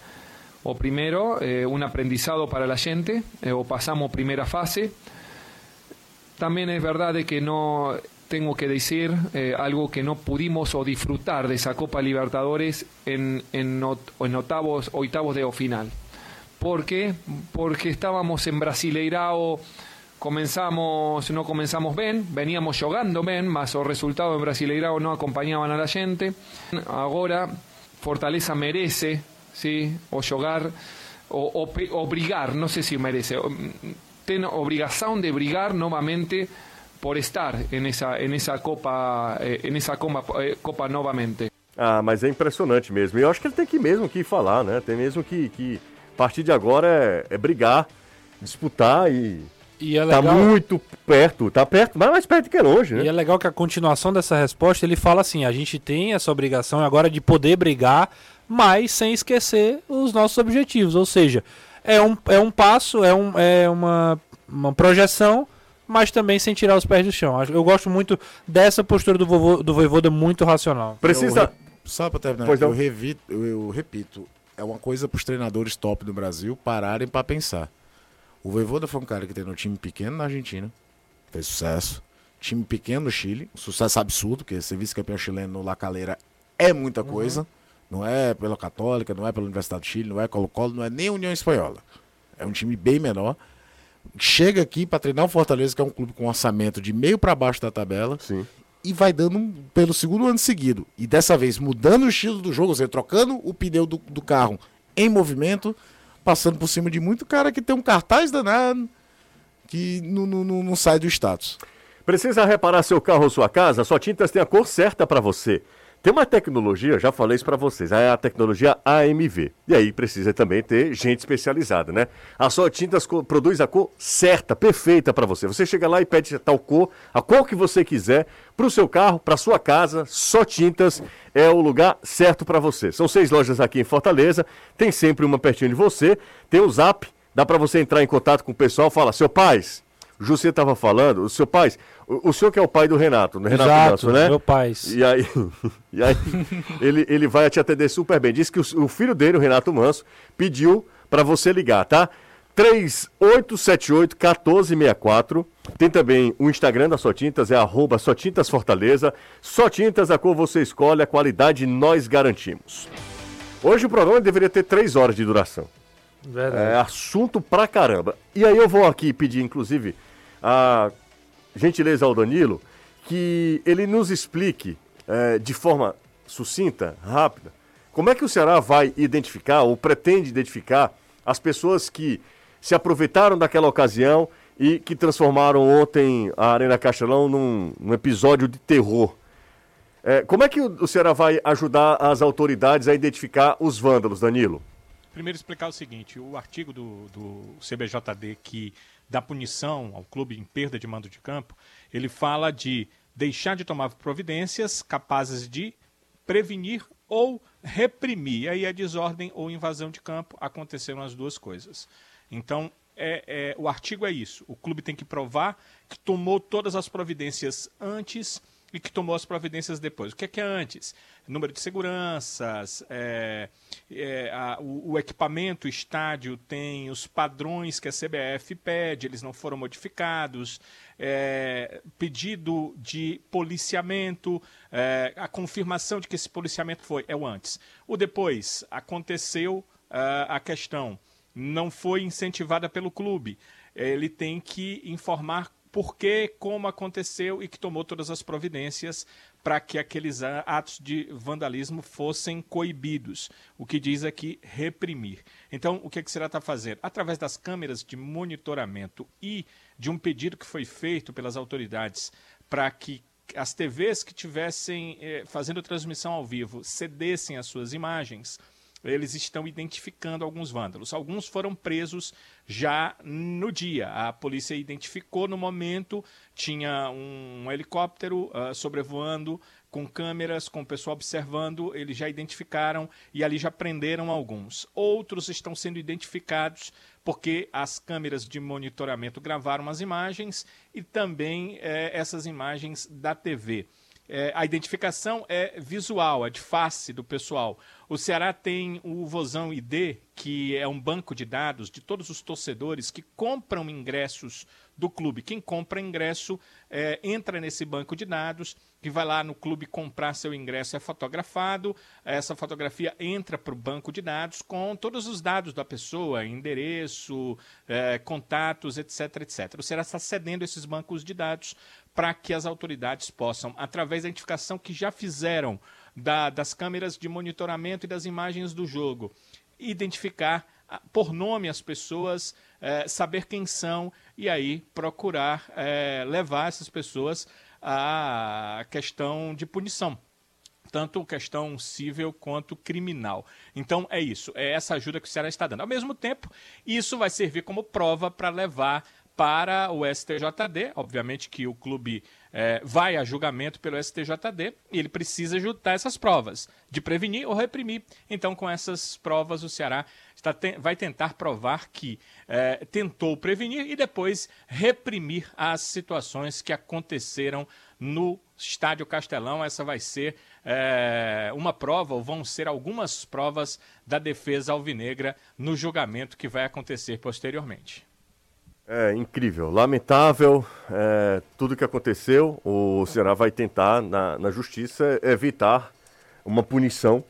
o primero, eh, un aprendizado para la gente. eh, o pasamos primera fase. También es verdad de que no tengo que decir eh, algo que no pudimos o disfrutar de esa Copa Libertadores en, en, ot- en octavos, octavos de o final. ¿Por qué? Porque estábamos en Brasileirao, comenzamos, no comenzamos bien, veníamos jugando bien, mas os resultados en Brasileirao no acompañaban a la gente. Ahora, Fortaleza merece, ¿sí? O jugar, o, o, brigar, no sé si merece, ten obligación de brigar nuevamente por estar en esa, en esa Copa, eh, en esa Copa, eh, Copa nuevamente. Ah, mas é impressionante mesmo. E eu acho que ele tem que mesmo que falar, né? Tem mesmo que, que a partir de agora é, é brigar, disputar e E é tá legal. muito perto, tá perto, mas mais perto que longe, E né? é legal que a continuação dessa resposta ele fala assim: a gente tem essa obrigação agora de poder brigar, mas sem esquecer os nossos objetivos. Ou seja, é um, é um passo, é, um, é uma, uma projeção, mas também sem tirar os pés do chão. Eu gosto muito dessa postura do, vovô, do Voivoda muito racional. Precisa. Só pra terminar, Pois eu, revi- eu- eu repito, é uma coisa pros treinadores top do Brasil pararem pra pensar. O Voivoda foi um cara que treinou time pequeno na Argentina, fez sucesso. Time pequeno no Chile, um sucesso absurdo, porque ser vice-campeão chileno no La Calera é muita coisa. Não é pela Católica, não é pela Universidade do Chile, não é Colo-Colo, não é nem União Espanhola. É um time bem menor. Chega aqui pra treinar o Fortaleza, que é um clube com orçamento de meio pra baixo da tabela Sim. e vai dando pelo segundo ano seguido. E dessa vez mudando o estilo do jogo, ou seja, trocando o pneu do, do carro em movimento, passando por cima de muito cara que tem um cartaz danado que não, não, não- não sai do status. Precisa reparar seu carro ou sua casa? Só Tintas tem a cor certa para você. Tem uma tecnologia, já falei isso para vocês, é a tecnologia AMV. E aí precisa também ter gente especializada, né? A Só Tintas produz a cor certa, perfeita para você. Você chega lá e pede tal cor, a cor que você quiser, para o seu carro, para sua casa. Só Tintas é o lugar certo para você. São seis lojas aqui em Fortaleza, tem sempre uma pertinho de você. Tem o Zap Dá para você entrar em contato com o pessoal, fala, seu pais, o José estava falando, o seu pai, o, o senhor que é o pai do Renato, do Renato Exato, Manso, né? meu pai. E aí, e aí ele, ele vai te atender super bem. Diz que o, o filho dele, o Renato Manso, pediu para você ligar, tá? 3878-1464. Tem também o Instagram da Sotintas, é arroba Sotintas Fortaleza. Sotintas, a cor você escolhe, a qualidade nós garantimos. Hoje o programa deveria ter três horas de duração. Verdade. É assunto pra caramba. E aí eu vou aqui pedir, inclusive, a gentileza ao Danilo, que ele nos explique é, de forma sucinta, rápida, como é que o Ceará vai identificar, ou pretende identificar, as pessoas que se aproveitaram daquela ocasião e que transformaram ontem a Arena Castelão num, num episódio de terror. É, como é que o, o Ceará vai ajudar as autoridades a identificar os vândalos, Danilo? Primeiro explicar o seguinte, o artigo do, do CBJD que dá punição ao clube em perda de mando de campo, ele fala de deixar de tomar providências capazes de prevenir ou reprimir. Aí a desordem ou invasão de campo aconteceram as duas coisas. Então, é, é, o artigo é isso. O clube tem que provar que tomou todas as providências antes e que tomou as providências depois. O que é que é antes? Número de seguranças, é, é, a, o, o, equipamento, o estádio tem os padrões que a CBF pede, eles não foram modificados, é, pedido de policiamento, é, a confirmação de que esse policiamento foi, é o antes. O depois, aconteceu uh, a questão, não foi incentivada pelo clube. Ele tem que informar por que, como aconteceu e que tomou todas as providências para que aqueles atos de vandalismo fossem coibidos. O que diz aqui reprimir. Então, o que, é que será está fazendo? Através das câmeras de monitoramento e de um pedido que foi feito pelas autoridades para que as TVs que tivessem eh, fazendo transmissão ao vivo cedessem as suas imagens, eles estão identificando alguns vândalos. Alguns foram presos já no dia. A polícia identificou no momento, tinha um helicóptero uh, sobrevoando com câmeras, com o pessoal observando, eles já identificaram e ali já prenderam alguns. Outros estão sendo identificados porque as câmeras de monitoramento gravaram as imagens e também eh, essas imagens da TV. É, a identificação é visual, é de face do pessoal. O Ceará tem o Vozão ID, que é um banco de dados de todos os torcedores que compram ingressos do clube. Quem compra ingresso é, entra nesse banco de dados, que vai lá no clube comprar seu ingresso, é fotografado, essa fotografia entra para o banco de dados com todos os dados da pessoa, endereço, é, contatos, etc, etc. O Ceará está cedendo esses bancos de dados para que as autoridades possam, através da identificação que já fizeram da, das câmeras de monitoramento e das imagens do jogo, identificar por nome as pessoas, eh, saber quem são e aí procurar eh, levar essas pessoas à questão de punição tanto questão civil quanto criminal. Então é isso, é essa ajuda que o Ceará está dando. Ao mesmo tempo, isso vai servir como prova para levar para o STJD. Obviamente que o clube é, vai a julgamento pelo STJD e ele precisa juntar essas provas de prevenir ou reprimir. Então, com essas provas, o Ceará está vai tentar provar que é, tentou prevenir e depois reprimir as situações que aconteceram no Estádio Castelão. Essa vai ser é, uma prova, ou vão ser algumas provas da defesa alvinegra no julgamento que vai acontecer posteriormente. É incrível, lamentável é, tudo que aconteceu. O Ceará vai tentar, na, na justiça, evitar uma punição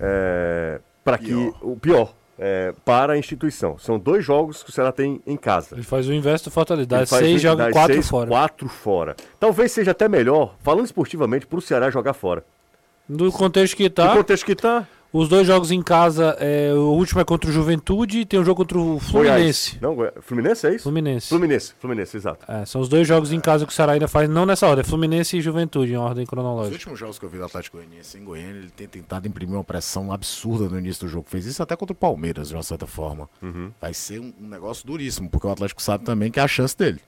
é, para que o pior é, para a instituição. São dois jogos que o Ceará tem em casa. Ele faz o inverso do Fortaleza, dá seis, joga quatro seis, fora. quatro fora. Talvez seja até melhor, falando esportivamente, para o Ceará jogar fora. No contexto que está. No contexto que está. Os dois jogos em casa, é, o último é contra o Juventude e tem um jogo contra o Fluminense. Não, Fluminense é isso? Fluminense. Fluminense, Fluminense, exato. É, são os dois jogos em casa que o Ceará ainda faz, não nessa ordem, é Fluminense e Juventude, em ordem cronológica. Os últimos jogos que eu vi do Atlético Goianiense em Goiânia, ele tem tentado imprimir uma pressão absurda no início do jogo. Fez isso até contra o Palmeiras, de uma certa forma. Uhum. Vai ser um, um negócio duríssimo, porque o Atlético sabe também que é a chance dele.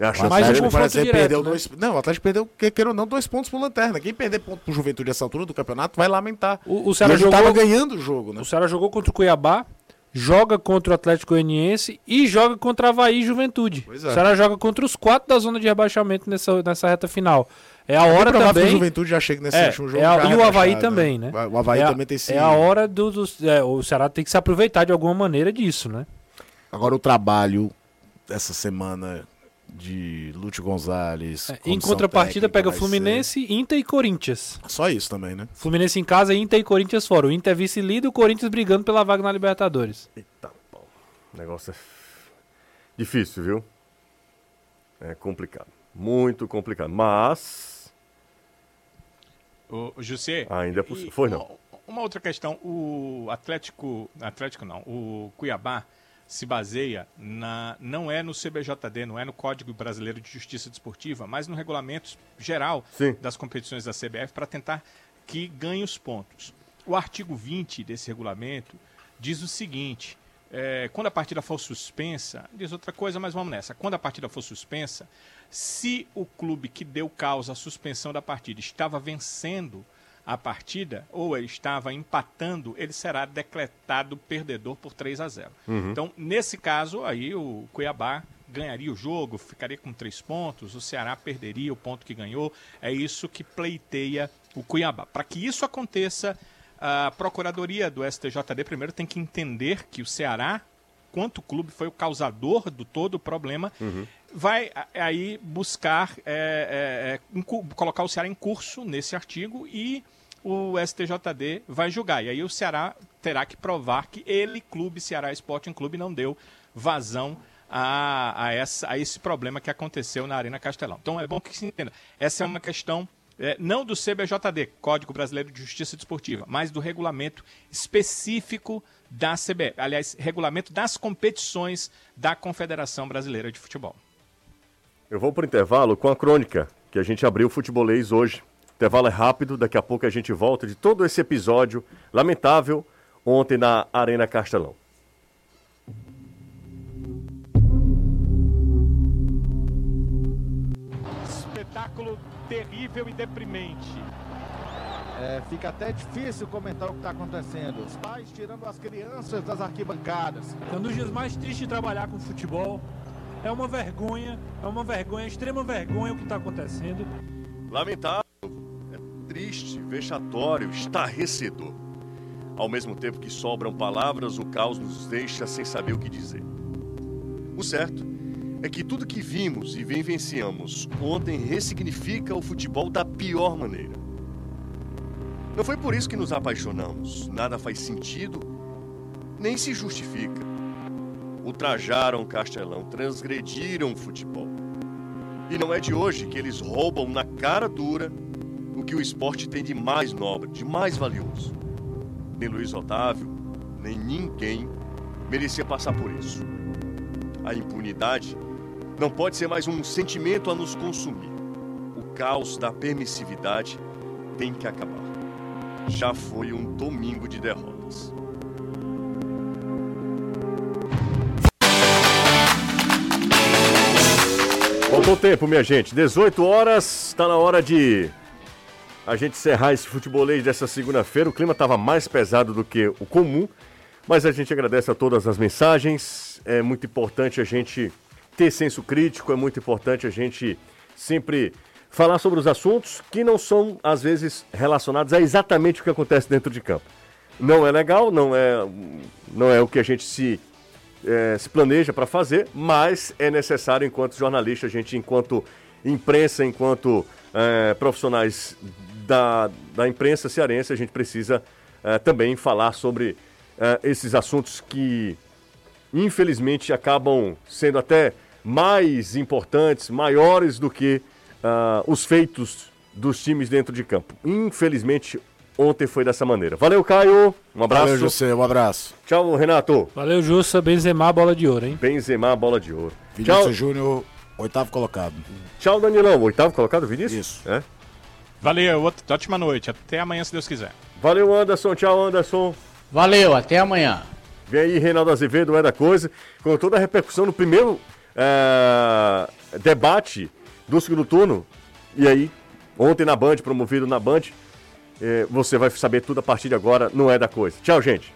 É a chance Mas é exemplo, direto, perdeu né? dois. Não, o Atlético perdeu, que- queira ou não, dois pontos pro Lanterna. Quem perder ponto pro Juventude essa altura do campeonato vai lamentar. O, o Ceará jogou, tava ganhando o jogo, né? o Ceará jogou contra o Cuiabá, joga contra o Atlético Goianiense e joga contra a Havaí e Juventude. Pois é. O Ceará joga contra os quatro da zona de rebaixamento nessa, nessa reta final. É a hora provável que também. o Juventude já chega nesse É, último jogo. é a- e o Havaí rebaixado, também, né? O Havaí é a, também tem esse. É a hora do, dos- é, o Ceará tem que se aproveitar de alguma maneira disso, né? Agora o trabalho dessa semana de Lúcio Gonzalez. É, em contrapartida, técnica pega Fluminense, Inter e Corinthians. ser- Só isso também, né? Fluminense em casa, Inter e Corinthians fora. O Inter é vice-líder e o Corinthians brigando pela vaga na Libertadores. Eita, pau. O negócio é difícil, viu? É complicado. Muito complicado. Mas O, o José. Ainda é possível. Foi, não. Uma, uma outra questão, o Atlético, Atlético não, o Cuiabá se baseia na não é no CBJD, não é no Código Brasileiro de Justiça Desportiva, mas no regulamento geral Sim. das competições da CBF para tentar que ganhe os pontos. O artigo 20 desse regulamento diz o seguinte: é, quando a partida for suspensa, diz outra coisa, mas vamos nessa. Quando a partida for suspensa, se o clube que deu causa à suspensão da partida estava vencendo a partida ou ele estava empatando, ele será decretado perdedor por 3 a 0. Então, nesse caso, aí o Cuiabá ganharia o jogo, ficaria com três pontos, o Ceará perderia o ponto que ganhou. É isso que pleiteia o Cuiabá. Para que isso aconteça, a Procuradoria do STJD primeiro tem que entender que o Ceará, quanto clube foi o causador do todo o problema, vai aí buscar é, é, é, colocar o Ceará em curso nesse artigo e o STJD vai julgar. E aí o Ceará terá que provar que ele, clube Ceará Sporting Clube, não deu vazão a, a, essa, a esse problema que aconteceu na Arena Castelão. Então é bom que se entenda. Essa é uma questão é, não do CBJD, Código Brasileiro de Justiça Desportiva, mas do regulamento específico da CBF. Aliás, regulamento das competições da Confederação Brasileira de Futebol. Eu vou pro intervalo com a crônica que a gente abriu o futebolês hoje. O intervalo é rápido, daqui a pouco a gente volta de todo esse episódio lamentável ontem na Arena Castelão. Espetáculo terrível e deprimente. É, fica até difícil comentar o que está acontecendo. Os pais tirando as crianças das arquibancadas. É um dos dias mais tristes de trabalhar com futebol. É uma vergonha, é uma vergonha, extrema vergonha o que está acontecendo. Lamentável, é triste, vexatório, estarrecedor. Ao mesmo tempo que sobram palavras, o caos nos deixa sem saber o que dizer. O certo é que tudo que vimos e vivenciamos ontem ressignifica o futebol da pior maneira. Não foi por isso que nos apaixonamos. Nada faz sentido, nem se justifica. Ultrajaram Castelão, transgrediram o futebol. E não é de hoje que eles roubam na cara dura o que o esporte tem de mais nobre, de mais valioso. Nem Luiz Otávio, nem ninguém merecia passar por isso. A impunidade não pode ser mais um sentimento a nos consumir. O caos da permissividade tem que acabar. Já foi um domingo de derrotas. Faltou tempo, minha gente. 18 horas, está na hora de a gente encerrar esse futebolês dessa segunda-feira. O clima estava mais pesado do que o comum, mas a gente agradece a todas as mensagens. É muito importante a gente ter senso crítico, é muito importante a gente sempre falar sobre os assuntos que não são, às vezes, relacionados a exatamente o que acontece dentro de campo. Não é legal, não é, não é o que a gente se é, se planeja para fazer, mas é necessário, enquanto jornalista, a gente, enquanto imprensa, enquanto é, profissionais da, da imprensa cearense, a gente precisa é, também falar sobre é, esses assuntos que, infelizmente, acabam sendo até mais importantes, maiores do que ah, os feitos dos times dentro de campo. Infelizmente, ontem foi dessa maneira. Valeu, Caio. Um abraço. Valeu, José. Um abraço. Tchau, Renato. Valeu, Jussa. Benzema, bola de ouro, hein? Benzema, bola de ouro. Vinícius Tchau, Júnior, oitavo colocado. tchau, Danilão. Oitavo colocado, Vinícius? Isso. É. Valeu, ótima noite. Até amanhã, se Deus quiser. Valeu, Anderson. Tchau, Anderson. Valeu, até amanhã. Vem aí, Reinaldo Azevedo, é da coisa. Com toda a repercussão no primeiro é, debate do segundo turno. E aí, ontem na Band, promovido na Band. É, você vai saber tudo a partir de agora, não é da coisa. Tchau, gente.